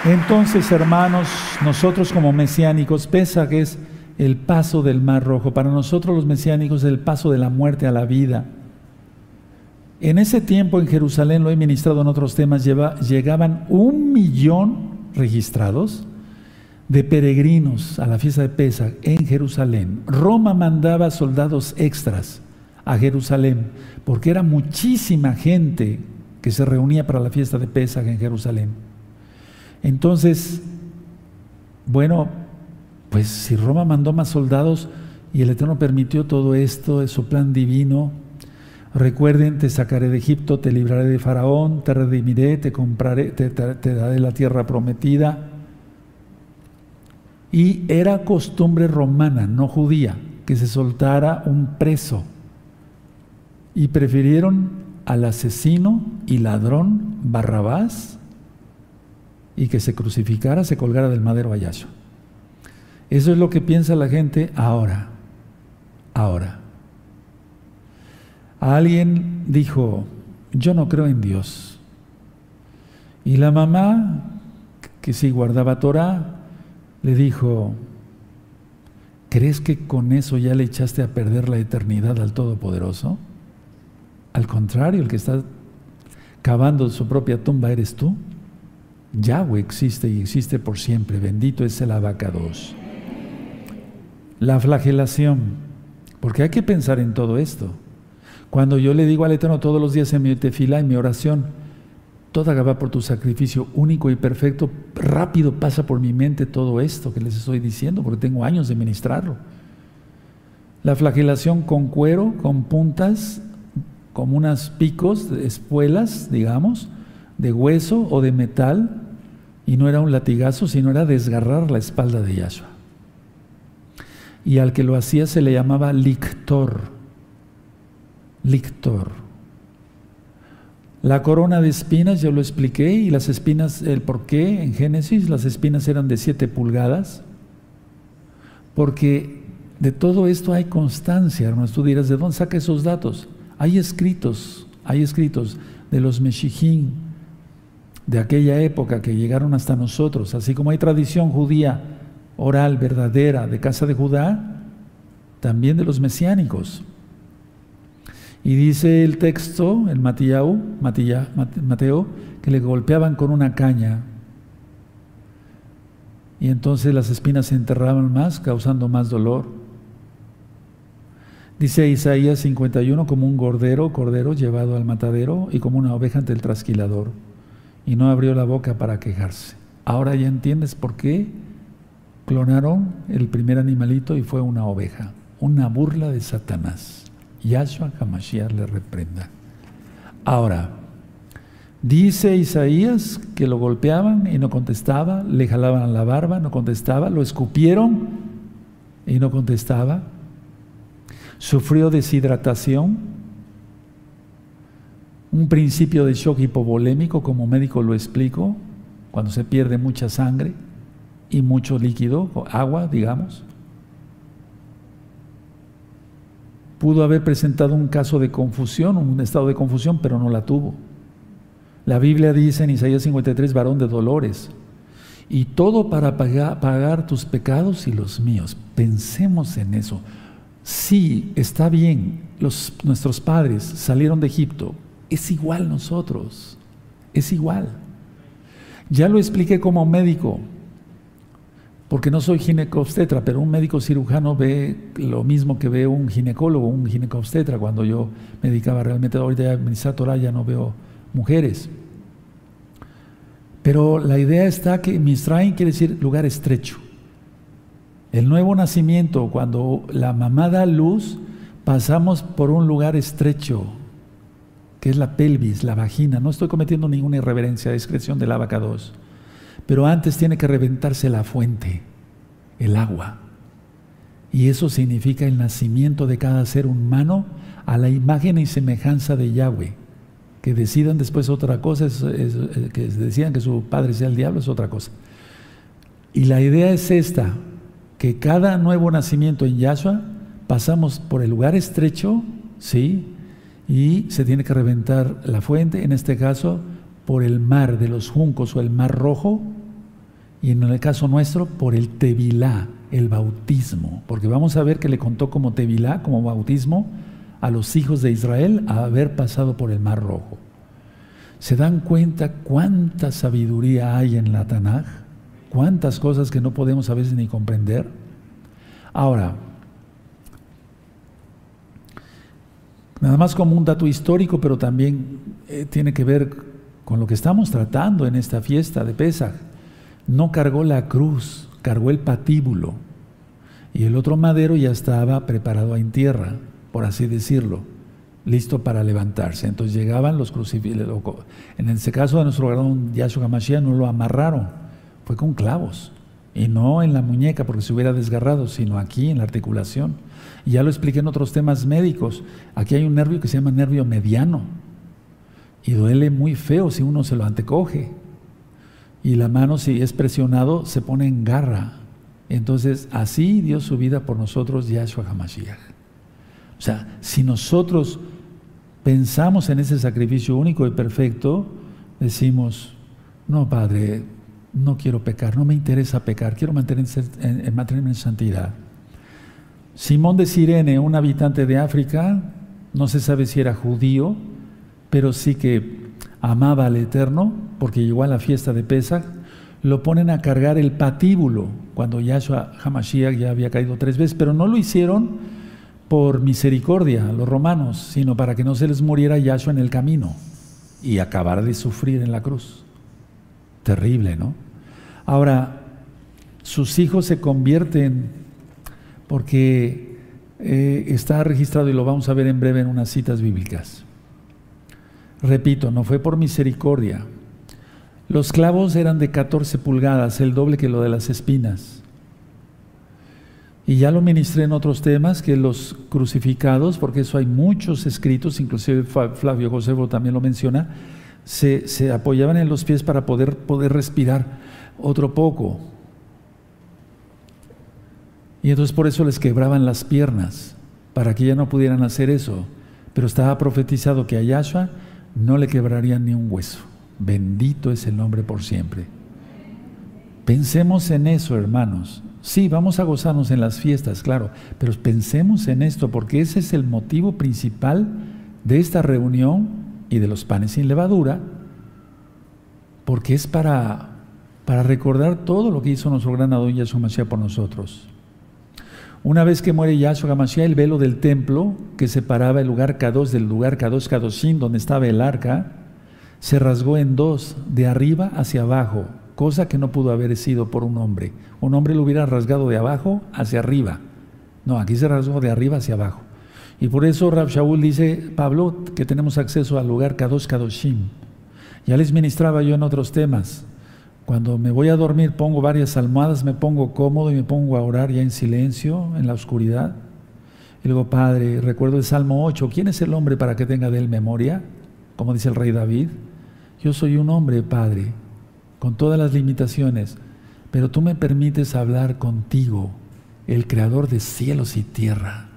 Entonces, hermanos, nosotros como mesiánicos, pesa que es el paso del mar rojo. Para nosotros los mesiánicos es el paso de la muerte a la vida. En ese tiempo en Jerusalén, lo he ministrado en otros temas, llegaban un millón registrados de peregrinos a la fiesta de Pesach en Jerusalén. Roma mandaba soldados extras a Jerusalén porque era muchísima gente que se reunía para la fiesta de Pesach en Jerusalén. Entonces, bueno, pues si Roma mandó más soldados y el Eterno permitió todo esto, es su plan divino, recuerden, te sacaré de Egipto, te libraré de Faraón, te redimiré, te compraré, te, daré la tierra prometida. Y era costumbre romana, no judía, que se soltara un preso. Y prefirieron al asesino y ladrón Barrabás y que se crucificara, se colgara del madero a. Eso es lo que piensa la gente ahora, ahora. Alguien dijo, yo no creo en Dios. Y la mamá, que sí guardaba Torah, le dijo, ¿crees que con eso ya le echaste a perder la eternidad al Todopoderoso? Al contrario, el que está cavando su propia tumba eres tú. Yahweh existe y existe por siempre. Bendito es el abacados. La flagelación, porque hay que pensar en todo esto. Cuando yo le digo al Eterno todos los días en mi tefila, en mi oración, toda Gabá por tu sacrificio único y perfecto, rápido pasa por mi mente todo esto que les estoy diciendo, porque tengo años de ministrarlo. La flagelación con cuero, con puntas, como unas picos, espuelas, digamos, de hueso o de metal, y no era un latigazo, sino era desgarrar la espalda de Yahshua y al que lo hacía se le llamaba lictor. Lictor. La corona de espinas, yo lo expliqué, y las espinas, el por qué en Génesis, las espinas eran de 7 pulgadas, porque de todo esto hay constancia, hermanos. Tú dirás, ¿de dónde saca esos datos? Hay escritos, hay escritos de los mexijín de aquella época que llegaron hasta nosotros, así como hay tradición judía oral verdadera de casa de Judá, también de los mesiánicos. Y dice el texto, el Mateo, Mateo, que le golpeaban con una caña. Y entonces las espinas se enterraban más, causando más dolor. Dice Isaías 51 como un gordero, cordero llevado al matadero y como una oveja ante el trasquilador. Y no abrió la boca para quejarse. Ahora ya entiendes por qué clonaron el primer animalito y fue una oveja, una burla de Satanás. Yahshua Hamashiach le reprenda. Ahora, dice Isaías que lo golpeaban y no contestaba, le jalaban la barba, no contestaba, lo escupieron y no contestaba, sufrió deshidratación, un principio de shock hipovolémico, como médico lo explico, cuando se pierde mucha sangre y mucho líquido, agua, digamos. Pudo haber presentado un caso de confusión, un estado de confusión, pero no la tuvo. La Biblia dice en Isaías 53, varón de dolores. Y todo para pagar, tus pecados y los míos. Pensemos en eso. Sí, está bien, los, nuestros padres salieron de Egipto. Es igual nosotros. Es igual. Ya lo expliqué como médico porque no soy ginecobstetra, pero un médico cirujano ve lo mismo que ve un ginecólogo, un ginecobstetra, cuando yo me dedicaba realmente, ahorita ya en ya no veo mujeres. Pero la idea está que Misraim quiere decir lugar estrecho. El nuevo nacimiento, cuando la mamá da luz, pasamos por un lugar estrecho, que es la pelvis, la vagina. No estoy cometiendo ninguna irreverencia, discreción del 2. Pero antes tiene que reventarse la fuente, el agua. Y eso significa el nacimiento de cada ser humano a la imagen y semejanza de Yahweh. Que decidan después otra cosa, que decidan que su padre sea el diablo, es otra cosa. Y la idea es esta, que cada nuevo nacimiento en Yahshua pasamos por el lugar estrecho, ¿sí? Y se tiene que reventar la fuente, en este caso por el mar de los juncos o el mar rojo, y en el caso nuestro por el tevilá, el bautismo, porque vamos a ver que le contó como tevilá, como bautismo, a los hijos de Israel a haber pasado por el mar rojo. ¿Se dan cuenta cuánta sabiduría hay en la Tanaj? ¿Cuántas cosas que no podemos a veces ni comprender? Ahora, nada más como un dato histórico, pero también eh, tiene que ver con lo que estamos tratando en esta fiesta de Pesach. No cargó la cruz, cargó el patíbulo. Y el otro madero ya estaba preparado en tierra, por así decirlo, listo para levantarse. Entonces llegaban los crucifijos. En ese caso de nuestro gran Yahshua Mashiach no lo amarraron, fue con clavos. Y no en la muñeca porque se hubiera desgarrado, sino aquí en la articulación. Ya lo expliqué en otros temas médicos. Aquí hay un nervio que se llama nervio mediano y duele muy feo si uno se lo antecoge. Y la mano, si es presionado, se pone en garra. Entonces, así dio su vida por nosotros Yahshua HaMashiach. O sea, si nosotros pensamos en ese sacrificio único y perfecto, decimos, no, Padre, no quiero pecar, no me interesa pecar, quiero en, mantenerme en santidad. Simón de Sirene, un habitante de África, no se sabe si era judío, pero sí que amaba al Eterno, porque llegó a la fiesta de Pesach, lo ponen a cargar el patíbulo, cuando Yahshua Hamashiach ya había caído tres veces, pero no lo hicieron por misericordia los romanos, sino para que no se les muriera Yahshua en el camino y acabar de sufrir en la cruz. Terrible, ¿no? Ahora, sus hijos se convierten porque eh, está registrado y lo vamos a ver en breve en unas citas bíblicas. Repito, no fue por misericordia. Los clavos eran de 14 pulgadas, el doble que lo de las espinas. Y ya lo ministré en otros temas, que los crucificados, porque eso hay muchos escritos, inclusive Flavio Josefo también lo menciona, se, se, apoyaban en los pies para poder, poder respirar otro poco. Y entonces por eso les quebraban las piernas, para que ya no pudieran hacer eso. Pero estaba profetizado que a no le quebrarían ni un hueso. Bendito es el nombre por siempre. Pensemos en eso, hermanos. Sí, vamos a gozarnos en las fiestas, claro, pero pensemos en esto porque ese es el motivo principal de esta reunión y de los panes sin levadura, porque es para, para recordar todo lo que hizo nuestro gran Adón Yahshua Mashiach por nosotros. Una vez que muere Yahshua Hamashiach, el velo del templo que separaba el lugar K2 del lugar K2 Kadoshim, donde estaba el arca, se rasgó en dos, de arriba hacia abajo, cosa que no pudo haber sido por un hombre. Un hombre lo hubiera rasgado de abajo hacia arriba. No, aquí se rasgó de arriba hacia abajo. Y por eso Rab Shaul dice, Pablo, que tenemos acceso al lugar Kadosh Kadoshim. Ya les ministraba yo en otros temas. Cuando me voy a dormir pongo varias almohadas, me pongo cómodo y me pongo a orar ya en silencio, en la oscuridad. Y digo, Padre, recuerdo el Salmo 8, ¿quién es el hombre para que tenga de él memoria? Como dice el rey David. Yo soy un hombre, Padre, con todas las limitaciones, pero tú me permites hablar contigo, el creador de cielos y tierra,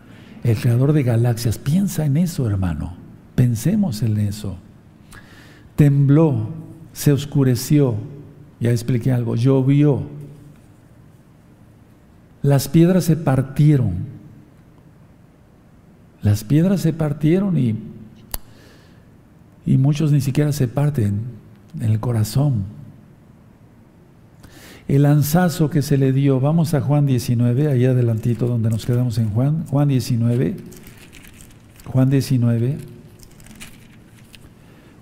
el creador de galaxias. Piensa en eso, hermano. Pensemos en eso. Tembló, se oscureció, Ya expliqué algo, llovió. Las piedras se partieron. Las piedras se partieron y, y muchos ni siquiera se parten en el corazón. El lanzazo que se le dio, vamos a Juan 19, ahí adelantito donde nos quedamos en Juan, Juan 19, Juan 19,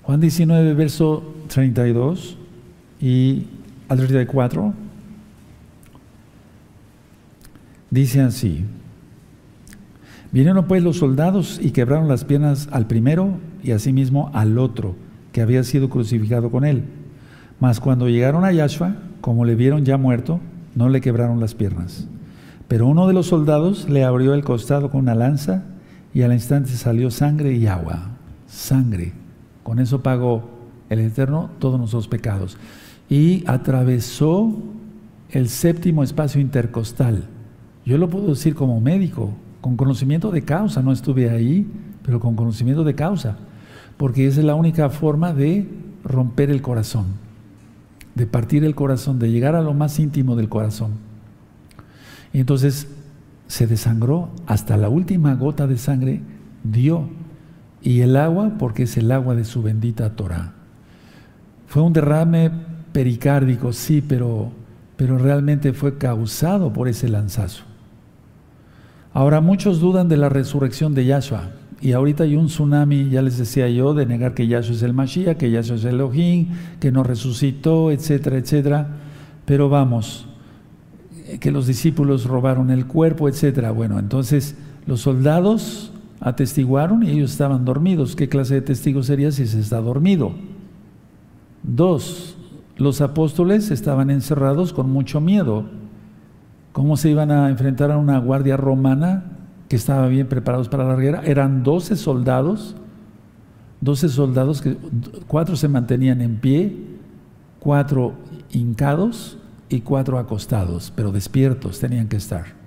Juan 19, verso 32 y al 34, dice así, vinieron pues los soldados y quebraron las piernas al primero y asimismo al otro, que había sido crucificado con él. Mas cuando llegaron a Yahshua, como le vieron ya muerto, no le quebraron las piernas. Pero uno de los soldados le abrió el costado con una lanza y al instante salió sangre y agua. Sangre. Con eso pagó el Eterno todos nuestros pecados. Y atravesó el séptimo espacio intercostal. Yo lo puedo decir como médico, con conocimiento de causa. No estuve ahí, pero con conocimiento de causa. Porque esa es la única forma de romper el corazón, de partir el corazón, de llegar a lo más íntimo del corazón. Y entonces se desangró hasta la última gota de sangre, dio y el agua porque es el agua de su bendita Torah. Fue un derrame pericárdico, sí, pero, pero realmente fue causado por ese lanzazo. Ahora muchos dudan de la resurrección de Yahshua. Y ahorita hay un tsunami, ya les decía yo, de negar que Yahshua es el Mashiach, que Yahshua es el Elohim, que no resucitó, etcétera, etcétera. Pero vamos, que los discípulos robaron el cuerpo, etcétera. Bueno, entonces los soldados atestiguaron y ellos estaban dormidos. ¿Qué clase de testigo sería si se está dormido? Dos, los apóstoles estaban encerrados con mucho miedo. ¿Cómo se iban a enfrentar a una guardia romana que estaba bien preparados para la guerra? Eran doce soldados, doce soldados que cuatro se mantenían en pie, cuatro hincados y cuatro acostados, pero despiertos tenían que estar.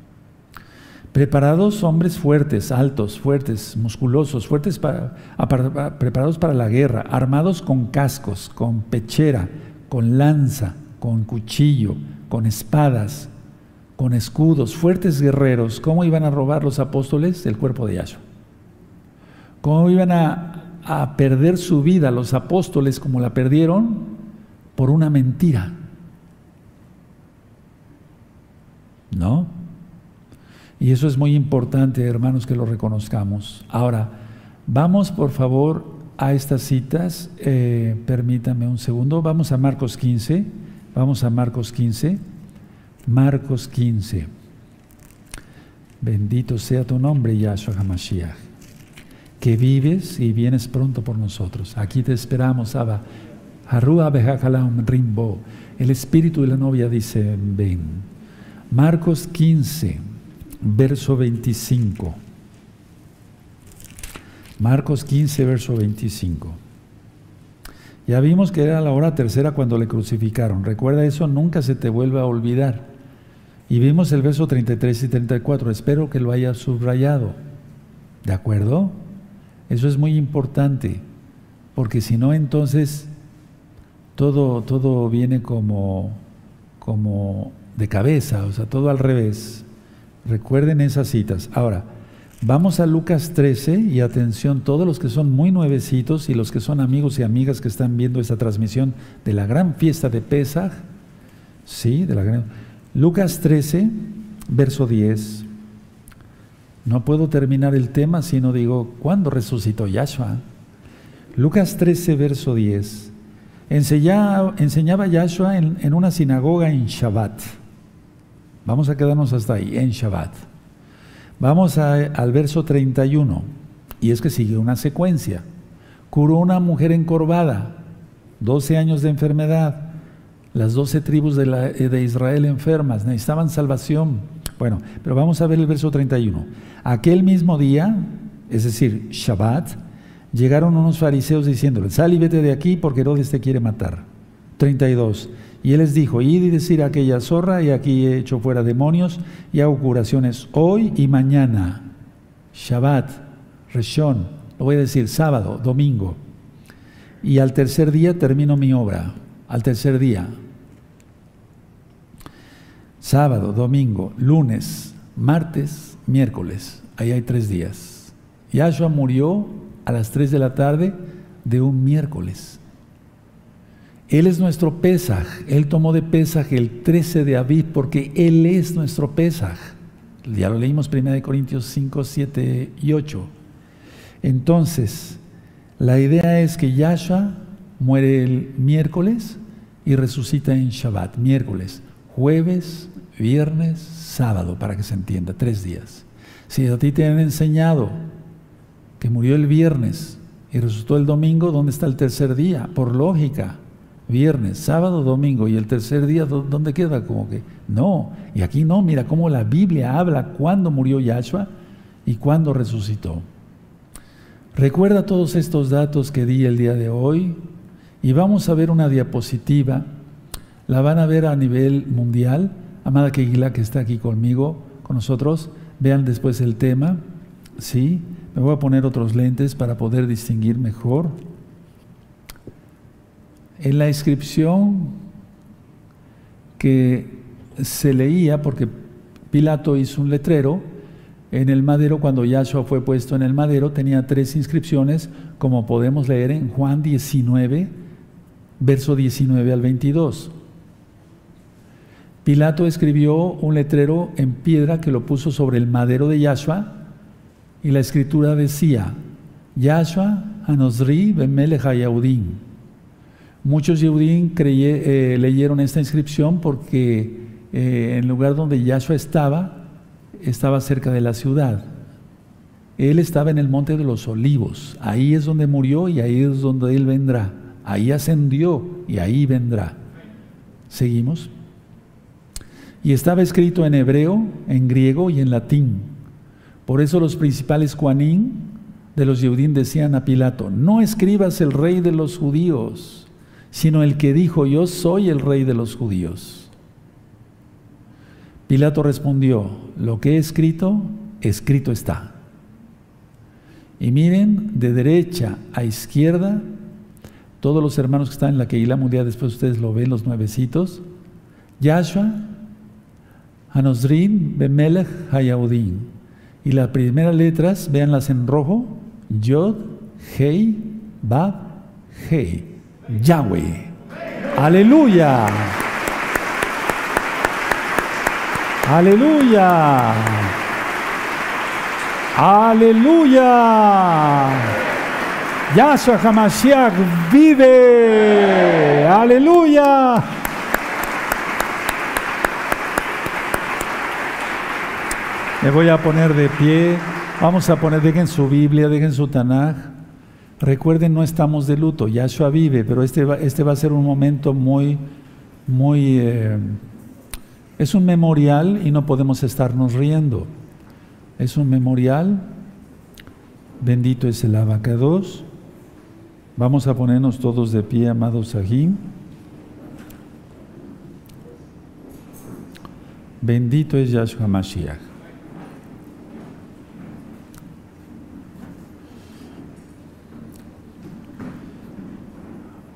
Preparados hombres fuertes, altos, fuertes, musculosos, fuertes para, preparados para la guerra, armados con cascos, con pechera, con lanza, con cuchillo, con espadas, con escudos, fuertes guerreros. ¿Cómo iban a robar los apóstoles el cuerpo de Yahshua? ¿Cómo iban a, a perder su vida los apóstoles como la perdieron? Por una mentira. ¿No? Y eso es muy importante, hermanos, que lo reconozcamos. Ahora, vamos por favor a estas citas. Eh, permítame un segundo. Vamos a Marcos 15. Vamos a Marcos 15. Marcos 15. Bendito sea tu nombre, Yahshua HaMashiach. Que vives y vienes pronto por nosotros. Aquí te esperamos, Abba. Harua Rimbo. El espíritu de la novia dice, ven. Marcos 15 verso 25. Marcos 15, verso 25. Ya vimos que era la hora tercera cuando le crucificaron. Recuerda eso, nunca se te vuelva a olvidar. Y vimos el verso 33 y 34. Espero que lo haya subrayado. ¿De acuerdo? Eso es muy importante, porque si no, entonces todo, todo viene como, como de cabeza, o sea, todo al revés. Recuerden esas citas. Ahora, vamos a Lucas 13 y atención, todos los que son muy nuevecitos y los que son amigos y amigas que están viendo esta transmisión de la gran fiesta de Pesach, sí, de la gran... Lucas 13, verso 10. No puedo terminar el tema si no digo, ¿cuándo resucitó Yahshua? Lucas 13, verso 10. Enseñaba, enseñaba Yahshua en, en una sinagoga en Shabbat. Vamos a quedarnos hasta ahí, en Shabbat. Vamos al verso 31, y es que sigue una secuencia. Curó una mujer encorvada, 12 años de enfermedad, las 12 tribus de, de Israel enfermas, necesitaban salvación. Bueno, pero vamos a ver el verso 31. Aquel mismo día, es decir, Shabbat, llegaron unos fariseos diciéndole, sal y vete de aquí porque Herodes te quiere matar. 32. Y él les dijo, id y decir a aquella zorra, y aquí he hecho fuera demonios, y hago curaciones hoy y mañana. Shabbat, Reshon, lo voy a decir sábado, domingo. Y al tercer día termino mi obra, al tercer día. sábado, domingo, lunes, martes, miércoles. Ahí hay tres días. Yahshua murió a las 3 de la tarde de un miércoles. Él es nuestro Pesaj. Él tomó de Pesaj el 13 de Aviv porque Él es nuestro Pesaj. Ya lo leímos 1 Corintios 5, 7 y 8. Entonces, la idea es que Yahshua muere el miércoles y resucita en Shabbat, miércoles, jueves, viernes, sábado, para que se entienda, tres días. Si a ti te han enseñado que murió el viernes y resucitó el domingo, ¿dónde está el tercer día? Por lógica, viernes, sábado, domingo y el tercer día, ¿dónde queda? Como que no, y aquí no, mira cómo la Biblia habla cuándo murió Yahshua y cuándo resucitó. Recuerda todos estos datos que di el día de hoy y vamos a ver una diapositiva. La van a ver a nivel mundial. Amada Keguila, que está aquí conmigo, con nosotros, vean después el tema. ¿Sí? Me voy a poner otros lentes para poder distinguir mejor. En la inscripción que se leía, porque Pilato hizo un letrero, en el madero, cuando Yahshua fue puesto en el madero, tenía tres inscripciones, como podemos leer en Juan 19, verso 19 al 22. Pilato escribió un letrero en piedra que lo puso sobre el madero de Yahshua y la escritura decía, Yahshua Anosri Bemelech Yaudín. Muchos Yehudim eh, leyeron esta inscripción porque eh, el lugar donde Yahshua estaba, estaba cerca de la ciudad. Él estaba en el monte de los olivos. Ahí es donde murió y ahí es donde Él vendrá. Ahí ascendió y ahí vendrá. Seguimos. Y estaba escrito en hebreo, en griego y en latín. Por eso los principales Juanín de los Yehudim decían a Pilato, no escribas el rey de los judíos, sino el que dijo, yo soy el rey de los judíos. Pilato respondió, lo que he escrito, escrito está. Y miren, de derecha a izquierda, todos los hermanos que están en la Keilah Mundial, después ustedes lo ven, los nuevecitos, Yahshua, Anosrin, Bemelech, Hayaudin. Y las primeras letras, véanlas en rojo, Yod, Hei, Bab, Hei, Yahweh. Aleluya. Aleluya. Aleluya. Yahshua Hamashiach vive. Aleluya. Me voy a poner de pie. Vamos a poner, dejen su Biblia, dejen su Tanaj. Recuerden, no estamos de luto. Yahshua vive, pero este va, este va a ser un momento muy, muy eh, es un memorial y no podemos estarnos riendo. Es un memorial. Bendito es el abacados. Vamos a ponernos todos de pie, amados Sahim. Bendito es Yahshua Mashiach.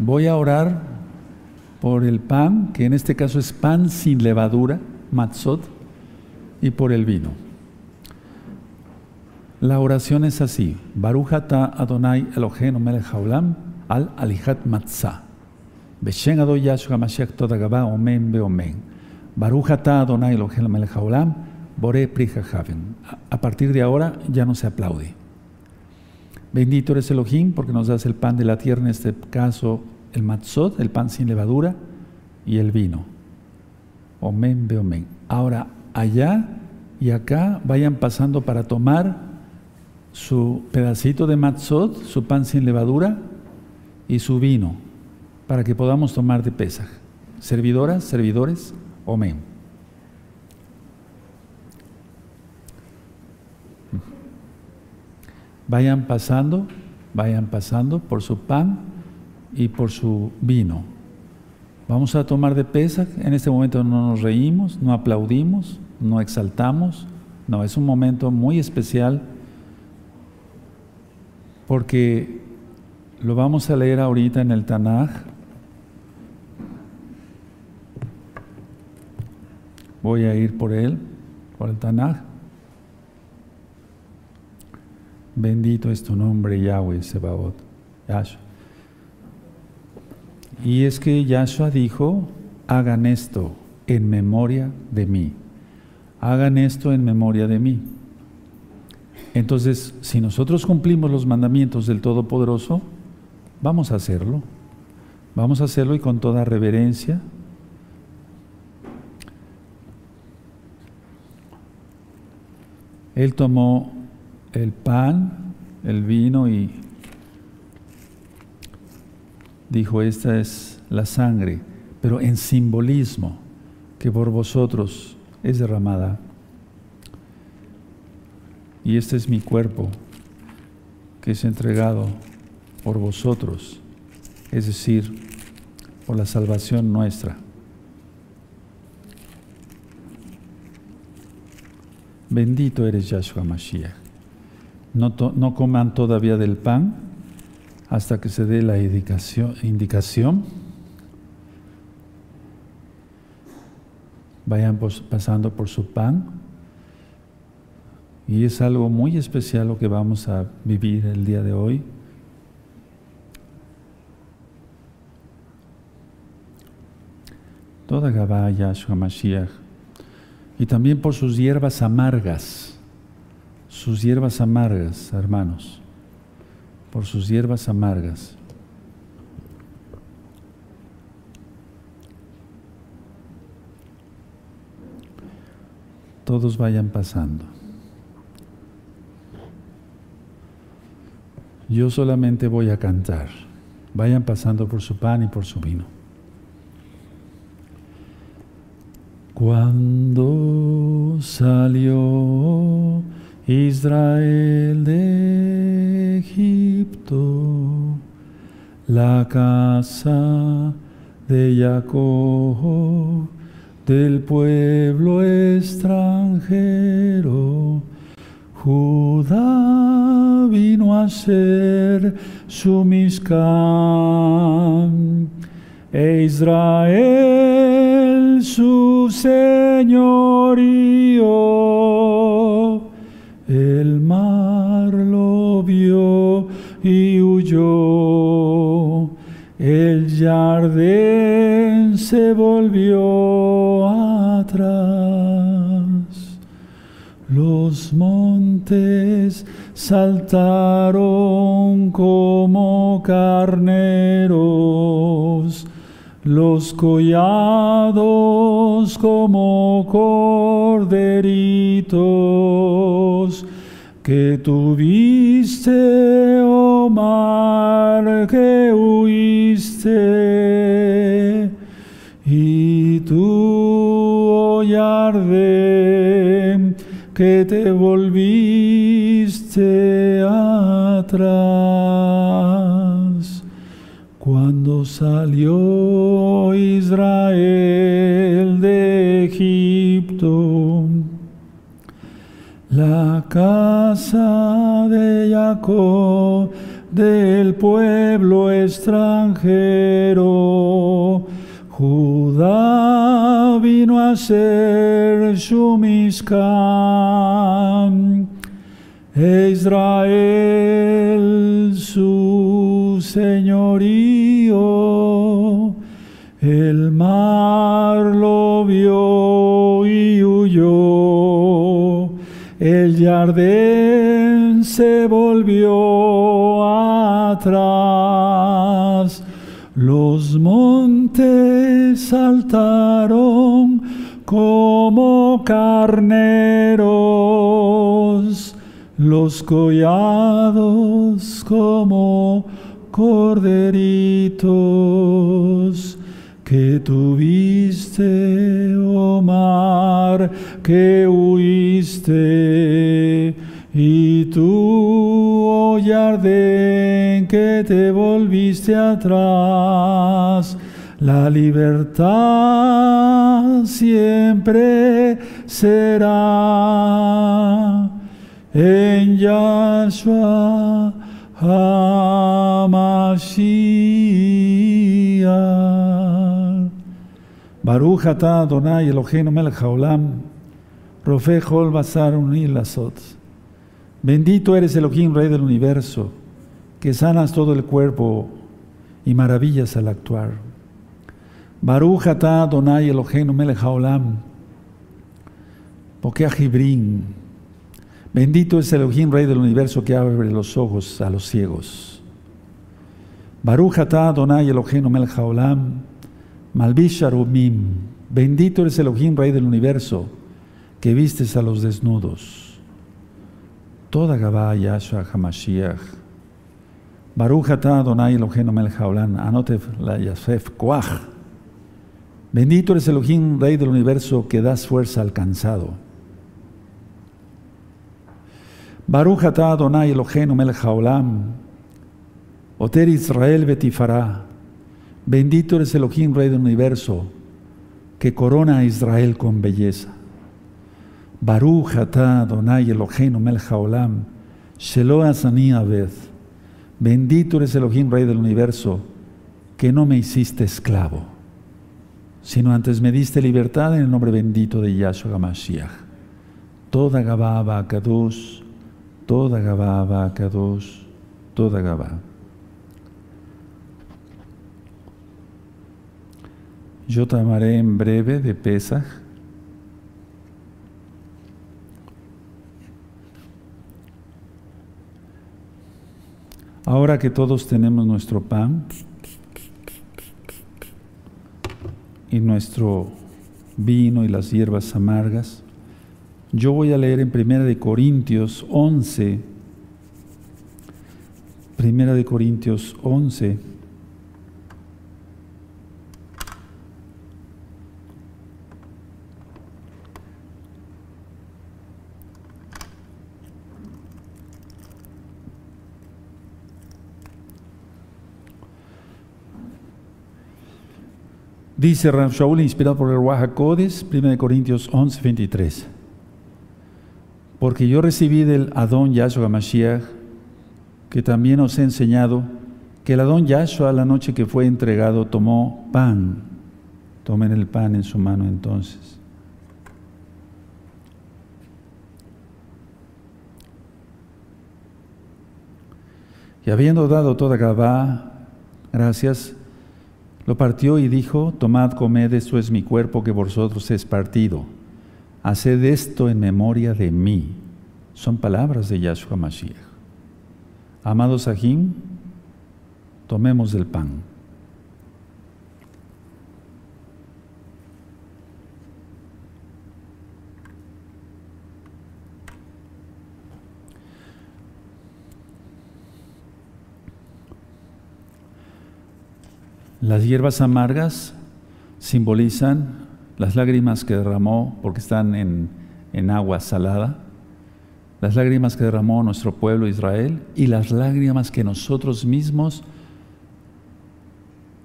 Voy a orar por el pan, que en este caso es pan sin levadura, matzot, y por el vino. La oración es así: Barujata Adonai Eloheinu melech haolam al alihat matzah. Beshen Adonai Yahshua Mashiach Todagaba Omen Beomen. Barujata Adonai Eloheinu melech haolam Bore Prija A partir de ahora ya no se aplaude. Bendito eres Elohim porque nos das el pan de la tierra, en este caso el matzot, el pan sin levadura, y el vino. Omen, omen. Ahora, allá y acá vayan pasando para tomar su pedacito de matzot, su pan sin levadura y su vino, para que podamos tomar de Pesaj. Servidoras, servidores, omen. Vayan pasando, vayan pasando por su pan y por su vino. Vamos a tomar de pesa. En este momento no nos reímos, no aplaudimos, no exaltamos. No, es un momento muy especial porque lo vamos a leer ahorita en el Tanaj. Voy a ir por él, por el Tanaj. Bendito es tu nombre, Yahweh Sebaot. Yahshua. Y es que Yahshua dijo, hagan esto en memoria de mí. Hagan esto en memoria de mí. Entonces, si nosotros cumplimos los mandamientos del Todopoderoso, vamos a hacerlo. Vamos a hacerlo y con toda reverencia. Él tomó el pan, el vino y dijo, esta es la sangre, pero en simbolismo que por vosotros es derramada. Y este es mi cuerpo que es entregado por vosotros, es decir, por la salvación nuestra. Bendito eres Yahshua Mashiach. No, no, coman todavía del pan hasta que se dé la indicación. Vayan pasando por su pan y es algo muy especial lo que vamos a vivir el día de hoy. Toda Yahshua Mashiach. Y también por sus hierbas amargas. Sus hierbas amargas, hermanos. Por sus hierbas amargas. Todos vayan pasando. Yo solamente voy a cantar. Vayan pasando por su pan y por su vino. Cuando salió Israel de Egipto, la casa de Jacob, del pueblo extranjero, Judá vino a ser su Mizcán, e Israel su señorío. El mar lo vio y huyó, el jardín se volvió atrás. Los montes saltaron como carneros, los collados como corderitos que tuviste, oh mar, que huiste, y tú, oh que te volviste atrás. Cuando salió Israel de Egipto, la casa de Jacob del pueblo extranjero, Judá vino a ser su e Israel su señorío. El mar lo vio y huyó, el jardín se volvió atrás. Los montes saltaron como carneros, los collados como corderitos que tuviste, oh mar, que huiste, y tú, oh jardín, que te volviste atrás, la libertad siempre será en Yahshua HaMashiach. Baruch atah Adonai Eloheinu melech haolam, Rofe Hol Basar Lasot. Bendito eres Elohim, Rey del universo, que sanas todo el cuerpo y maravillas al actuar. Baruch atah Adonai Eloheinu melech haolam, Jibrin. Bendito es Elohim, Rey del universo, que abre los ojos a los ciegos. Baruch atah Adonai Eloheinu melech Malbish Bendito eres Elohim, Rey del universo, que vistes a los desnudos. Toda Gabá Yahshua Hamashiach. Baruch atah Adonai Eloheinu melech haolam, Anotev la Yasef Koach. Bendito eres Elohim, Rey del universo, que das fuerza al cansado. Baruch atah Adonai haolam, Oter Israel betifara. Bendito eres Elohim, Rey del universo, que corona a Israel con belleza. Baruch atah Adonai Eloheinu melech haolam, Shelo asani. Bendito eres Elohim, Rey del universo, que no me hiciste esclavo, sino antes me diste libertad en el nombre bendito de Yahshua HaMashiach. Toda Gabá Kadosh, toda Gabá Kadosh, toda Gabá. Yo te amaré en breve de Pesach. Ahora que todos tenemos nuestro pan y nuestro vino y las hierbas amargas, yo voy a leer en Primera de Corintios 11, Primera de Corintios 11, Dice Ram Shaul, inspirado por el Ruach 1 Corintios 11, 23. Porque yo recibí del Adón Yahshua Mashiach, que también os he enseñado, que el Adón Yahshua, la noche que fue entregado, tomó pan. Tomen el pan en su mano entonces. Y habiendo dado toda Gabá, gracias, lo partió y dijo, tomad, comed, esto es mi cuerpo que vosotros es partido. Haced esto en memoria de mí. Son palabras de Yahshua Mashiach. Amados Sahim, tomemos del pan. Las hierbas amargas simbolizan las lágrimas que derramó, porque están en, agua salada, las lágrimas que derramó nuestro pueblo Israel y las lágrimas que nosotros mismos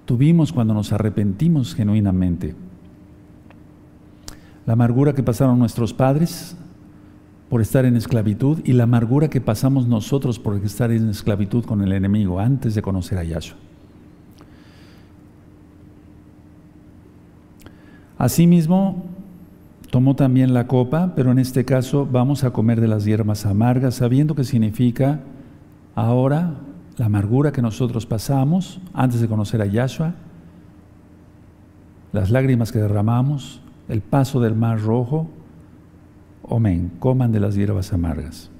tuvimos cuando nos arrepentimos genuinamente. La amargura que pasaron nuestros padres por estar en esclavitud y la amargura que pasamos nosotros por estar en esclavitud con el enemigo antes de conocer a Yahshua. Asimismo, tomó también la copa, pero en este caso vamos a comer de las hierbas amargas, sabiendo que significa ahora la amargura que nosotros pasamos antes de conocer a Yahshua, las lágrimas que derramamos, el paso del mar rojo. Amén, coman de las hierbas amargas.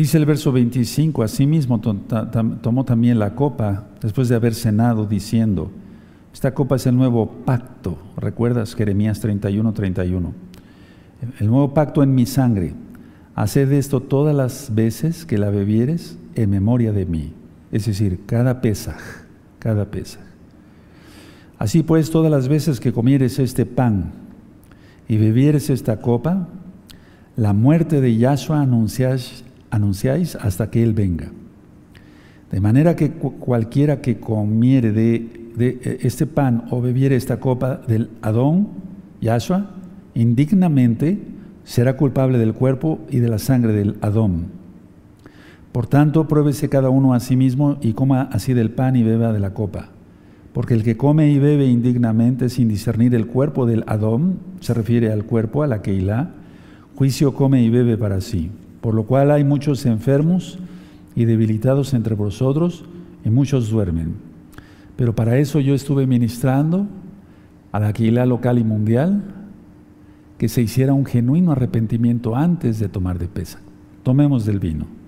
Dice el verso 25, asimismo tomó también la copa después de haber cenado diciendo, esta copa es el nuevo pacto, ¿recuerdas Jeremías 31, 31? El nuevo pacto en mi sangre. Haced esto todas las veces que la bebieres en memoria de mí. Es decir, cada pesaj, cada pesaj. Así pues, todas las veces que comieres este pan y bebieres esta copa, la muerte de Yahshua anunciáis, anunciáis hasta que Él venga. De manera que cualquiera que comiere de, de, este pan o bebiere esta copa del Adón, Yahshua, indignamente será culpable del cuerpo y de la sangre del Adón. Por tanto, pruébese cada uno a sí mismo y coma así del pan y beba de la copa. Porque el que come y bebe indignamente sin discernir el cuerpo del Adón, se refiere al cuerpo, a la Keilah, juicio come y bebe para sí. Por lo cual hay muchos enfermos y debilitados entre vosotros, y muchos duermen. Pero para eso yo estuve ministrando a la Keilah local y mundial, que se hiciera un genuino arrepentimiento antes de tomar de pesa. Tomemos del vino.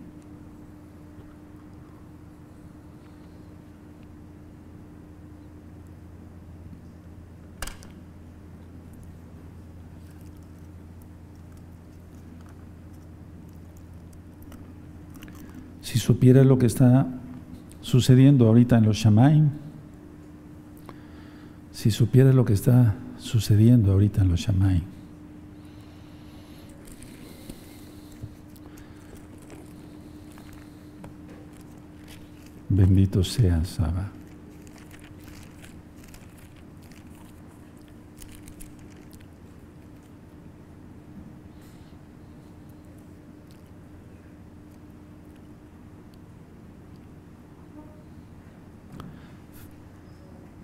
Si supiera lo que está sucediendo ahorita en los Shamaim, si supiera lo que está sucediendo ahorita en los Shamaim, bendito sea Saba.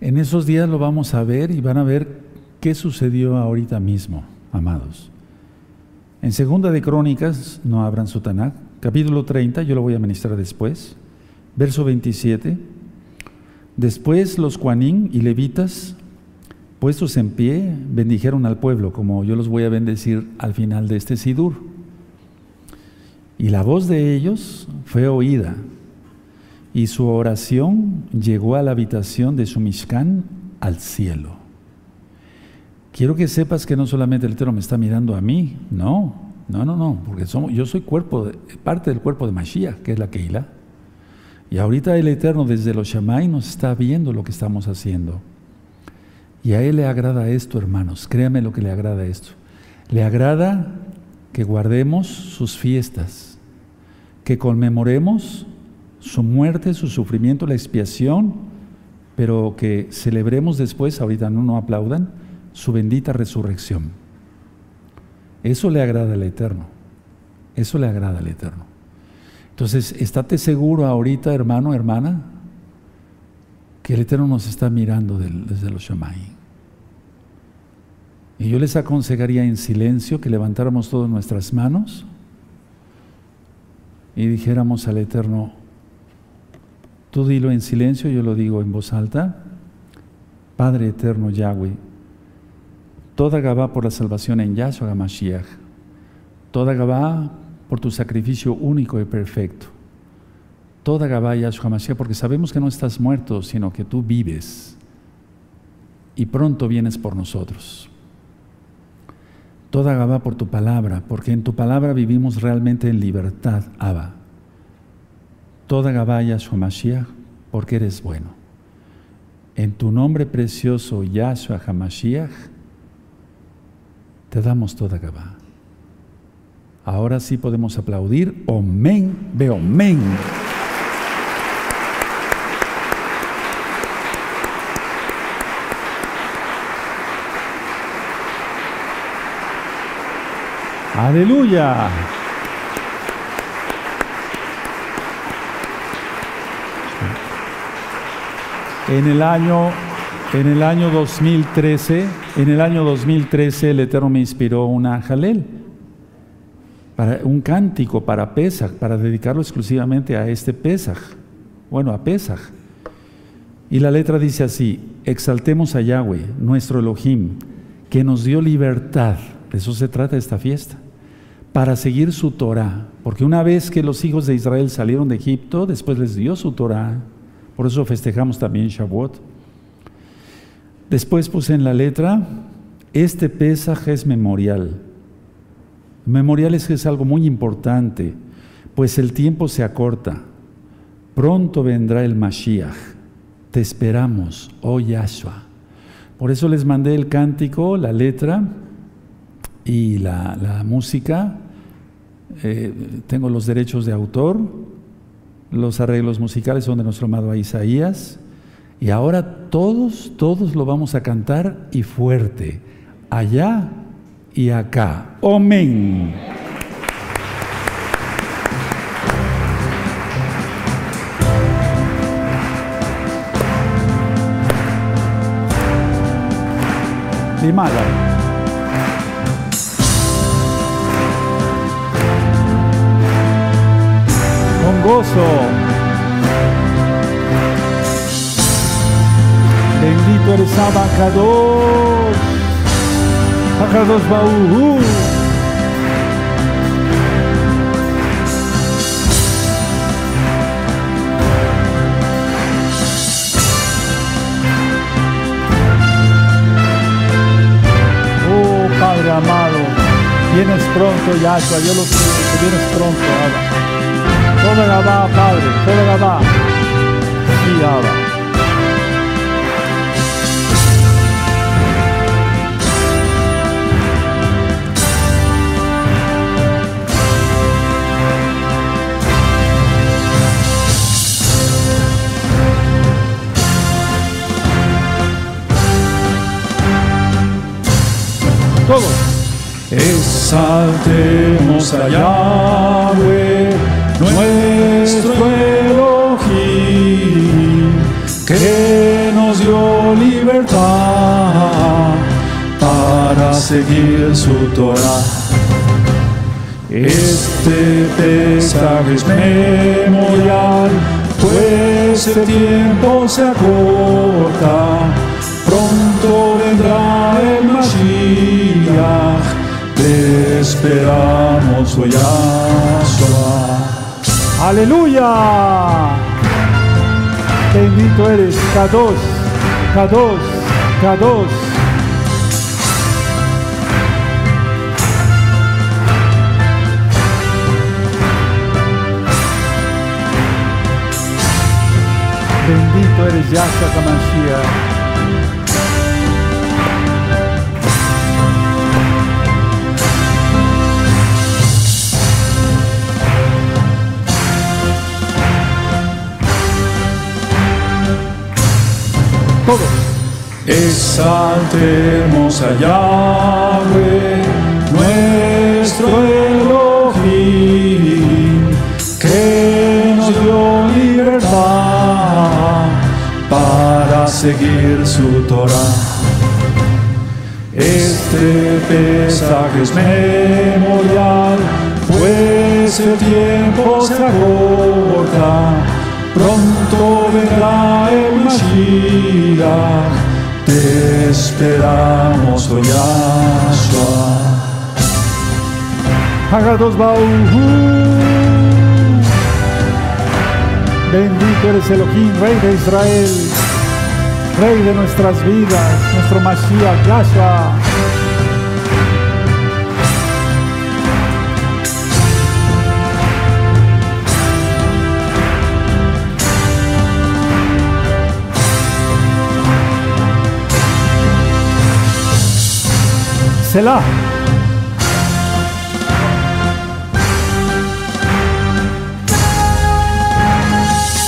En esos días lo vamos a ver y van a ver qué sucedió ahorita mismo, amados. En Segunda de Crónicas, no abran su capítulo 30, yo lo voy a ministrar después, verso 27. Después los cuanín y levitas, puestos en pie, bendijeron al pueblo, como yo los voy a bendecir al final de este Sidur. Y la voz de ellos fue oída y su oración llegó a la habitación de su Mishkan al cielo. Quiero que sepas que no solamente el Eterno me está mirando a mí, no, no, no, no, porque somos, yo soy cuerpo parte del cuerpo de Mashiach, que es la Keilah. Y ahorita el Eterno desde los Shammai nos está viendo lo que estamos haciendo. Y a Él le agrada esto, hermanos, créame lo que le agrada esto. Le agrada que guardemos sus fiestas, que conmemoremos su muerte, su sufrimiento, la expiación, pero que celebremos después, ahorita no nos aplaudan, su bendita resurrección. Eso le agrada al Eterno. Eso le agrada al Eterno. Entonces, estate seguro ahorita, hermano, hermana, que el Eterno nos está mirando desde los Shammai. Y yo les aconsejaría en silencio que levantáramos todas nuestras manos y dijéramos al Eterno, Tú dilo en silencio, yo lo digo en voz alta. Padre eterno Yahweh, toda Gabá por la salvación en Yahshua HaMashiach, toda Gabá por tu sacrificio único y perfecto, toda Gabá Yahshua HaMashiach, porque sabemos que no estás muerto, sino que tú vives y pronto vienes por nosotros. Toda Gabá por tu palabra, porque en tu palabra vivimos realmente en libertad, Abba toda Gabaya Mashiach, porque eres bueno. En tu nombre precioso, Yahshua HaMashiach, te damos toda Gabá. Ahora sí podemos aplaudir. Omen, veo, omen. Aleluya. En el año en el año 2013, en el año 2013 el Eterno me inspiró una jalel, para un cántico para Pesach, para dedicarlo exclusivamente a este Pesach, bueno, a Pesach. Y la letra dice así, exaltemos a Yahweh, nuestro Elohim, que nos dio libertad, de eso se trata esta fiesta, para seguir su Torah, porque una vez que los hijos de Israel salieron de Egipto, después les dio su Torah, por eso festejamos también Shavuot. Después puse en la letra, este pesaje es memorial. Memorial es que es algo muy importante, pues el tiempo se acorta. Pronto vendrá el Mashiach. Te esperamos, oh Yahshua. Por eso les mandé el cántico, la letra y la, la música eh, tengo los derechos de autor, los arreglos musicales son de nuestro amado Isaías, y ahora todos, todos lo vamos a cantar y fuerte, allá y acá. Amén. Gozo. Bendito eres Abacados. Abacados Baú. Padre amado, vienes pronto, Yahshua, yo lo sé, que vienes pronto. Todo Gabá, Padre, todo Gabá. Sí, Abba. todos. Exaltemos a Yahweh, nuestro Elohim, que nos dio libertad para seguir su Torah. Este pesaje es memorial, pues el tiempo se acorta, pronto vendrá el Mashiach te esperamos, oh Yahshua. Aleluya. Bendito eres, Kadosh, Kadosh, Kadosh. Bendito eres Yahshua Kamashiach. Exaltemos a nuestro Elohim, que nos dio libertad para seguir su Torah. Este pesaje es memorial, pues el tiempo se acorta pronto vendrá el Te esperamos, oh Yahshua. Hagados Bendito eres Elohim, Rey de Israel, Rey de nuestras vidas, nuestro Mashiach, Yahshua. Selah.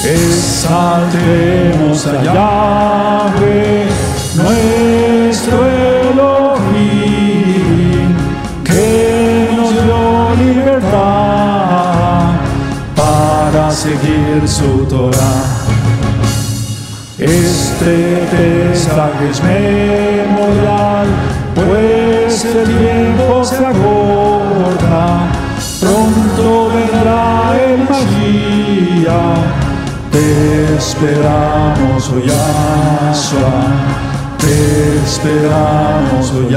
Exaltemos a Yahweh, nuestro Elohim, que nos dio libertad para seguir su Torah. Este mensaje es memorial, pues el tiempo se acorta, pronto vendrá el Mashiach. Te esperamos, oh te esperamos, oh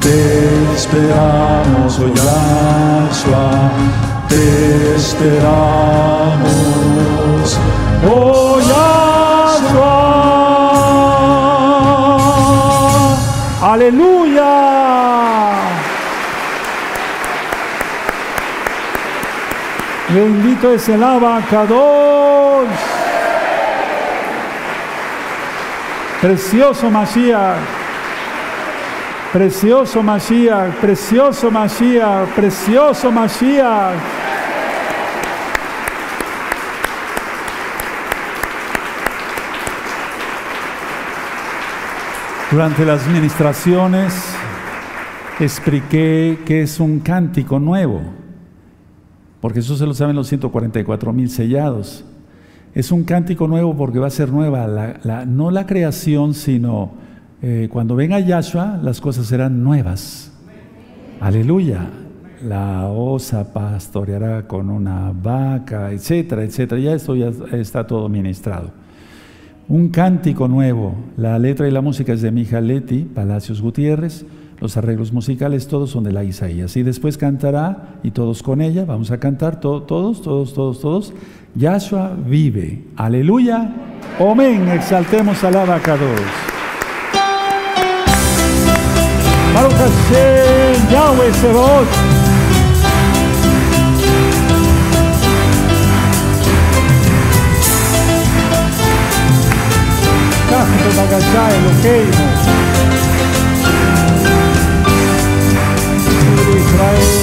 te esperamos, oh Yahshua, te esperamos, oh Yahshua. Aleluya. Bendito es el abacador. Precioso Masías. Precioso Mashiach, precioso Mashiach, precioso Mashiach. Durante las ministraciones expliqué que es un cántico nuevo, porque eso se lo saben los 144 mil sellados. Es un cántico nuevo porque va a ser nueva, no la creación, sino eh, cuando venga Yahshua, las cosas serán nuevas. Aleluya. La osa pastoreará con una vaca, etcétera, etcétera. Ya esto ya está todo ministrado. Un cántico nuevo. La letra y la música es de Mija Leti, Palacios Gutiérrez. Los arreglos musicales todos son de la Isaías. Y después cantará, y todos con ella, vamos a cantar todos, todos, todos, todos. Yahshua vive. Aleluya. Amén. Exaltemos al abacados. Baruch Hashem, Yahweh Sebot. Agachá Eloqueimo. Israel.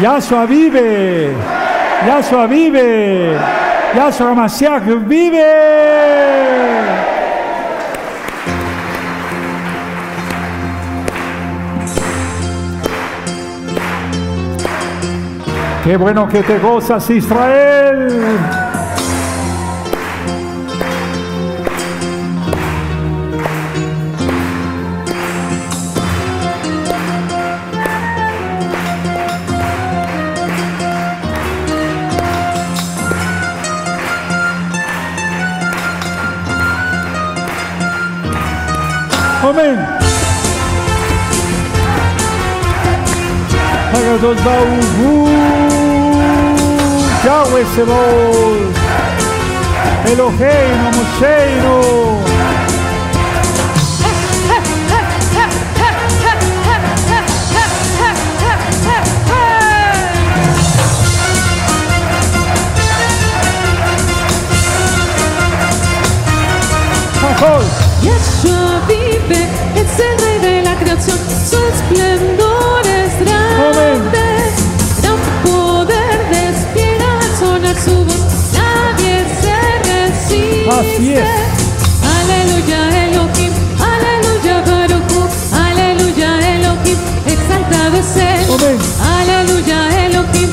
Yahshua vive. Yahshua vive. Yahshua Mashiach vive. Qué bueno que te gozas, Israel. Amén. Hagados Baúbu, Yahweh Sebol, Eloheinu, Mosheinu. Jacob, su esplendor es grande. Gran poder despliega sonar su voz, nadie se resiste. Así es. Aleluya Elohim, aleluya Baruchu, aleluya Elohim, exaltado es él. Amén. Aleluya Elohim,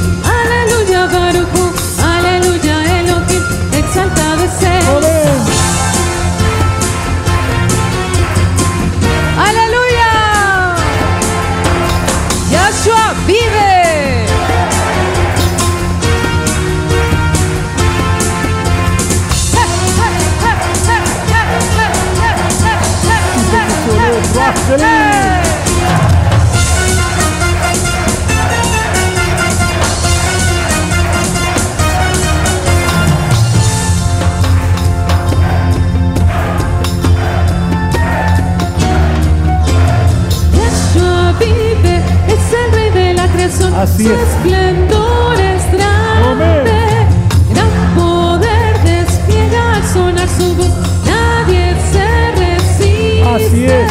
Así Su es. esplendor es grande. Gran poder despliega al sonar su voz. Nadie se resiste. Así es.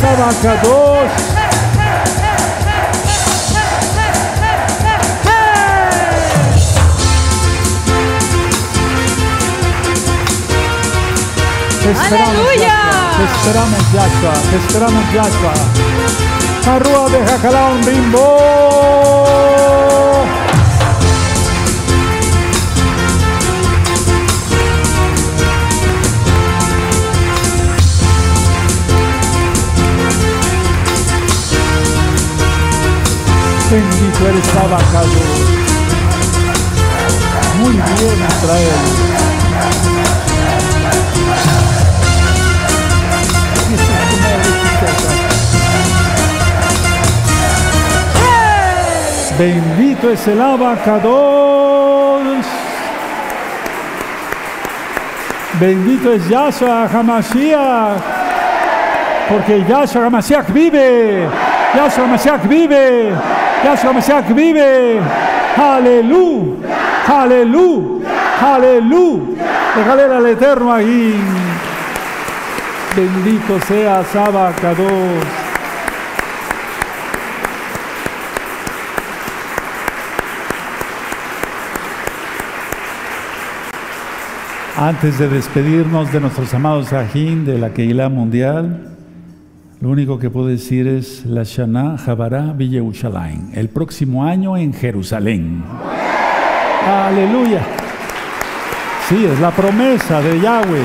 Eres Abacados. Te esperamos, ¡Aleluya! Yahshua. Te esperamos, Yahshua. Te esperamos, Yahshua. Arrua de Jacalón, bimbo. Bendito eres Abacado. Muy bien, Israel. Bendito es el abacados. Bendito es Yahshua Hamashiach. Porque Yahshua Hamashiach vive. Yahshua Hamashiach vive. Yahshua Hamashiach vive. Aleluya. Aleluya. Aleluya. Déjale al Eterno ahí. Bendito seas Abacados. Antes de despedirnos de nuestros amados Ajín de la Keilah Mundial, lo único que puedo decir es la Shana Jabará Villa Ushalain, el próximo año en Jerusalén. Aleluya. Sí, es la promesa de Yahweh.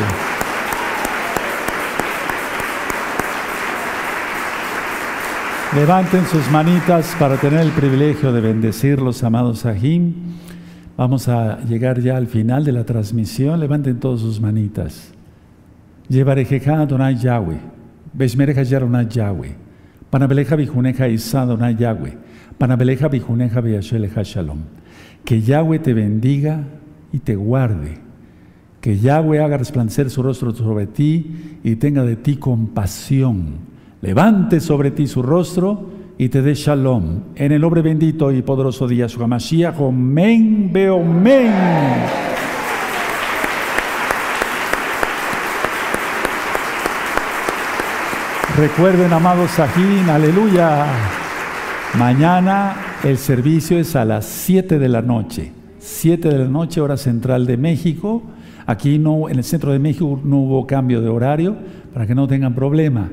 Levanten sus manitas para tener el privilegio de bendecir los amados Ahim. Vamos a llegar ya al final de la transmisión. Levanten todas sus manitas. Llevarejeja Adonai Yahweh. Beshmereja Yaronai Yahweh. Panabeleja Bijuneja Isa Adonai Yahweh. Panabeleja Bijuneja Beasheleja Shalom. Que Yahweh te bendiga y te guarde. Que Yahweh haga resplandecer su rostro sobre ti y tenga de ti compasión levante sobre ti su rostro y te dé shalom. En el nombre bendito y poderoso de Yahshua Mashiach, Omen, Beomen. Recuerden, amados Sajín, aleluya. Mañana el servicio es a las 7 de la noche. 7 de la noche, hora central de México. Aquí no, en el centro de México no hubo cambio de horario para que no tengan problema.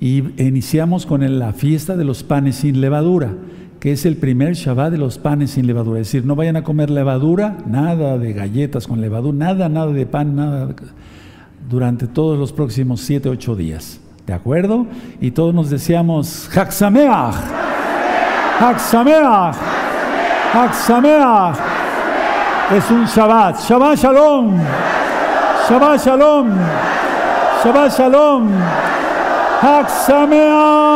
Y iniciamos con la fiesta de los panes sin levadura, que es el primer Shabbat de los panes sin levadura. Es decir, no vayan a comer levadura, nada de galletas con levadura, nada, nada de pan, nada, durante todos los próximos siete, ocho días. ¿De acuerdo? Y todos nos decíamos, Haxameach, Haxameach, Haxameach. Es un Shabbat. Shabbat Shalom. Shabbat Shalom. Shabbat Shalom. Haxameach.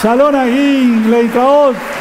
Shalom Agin, Leitaot.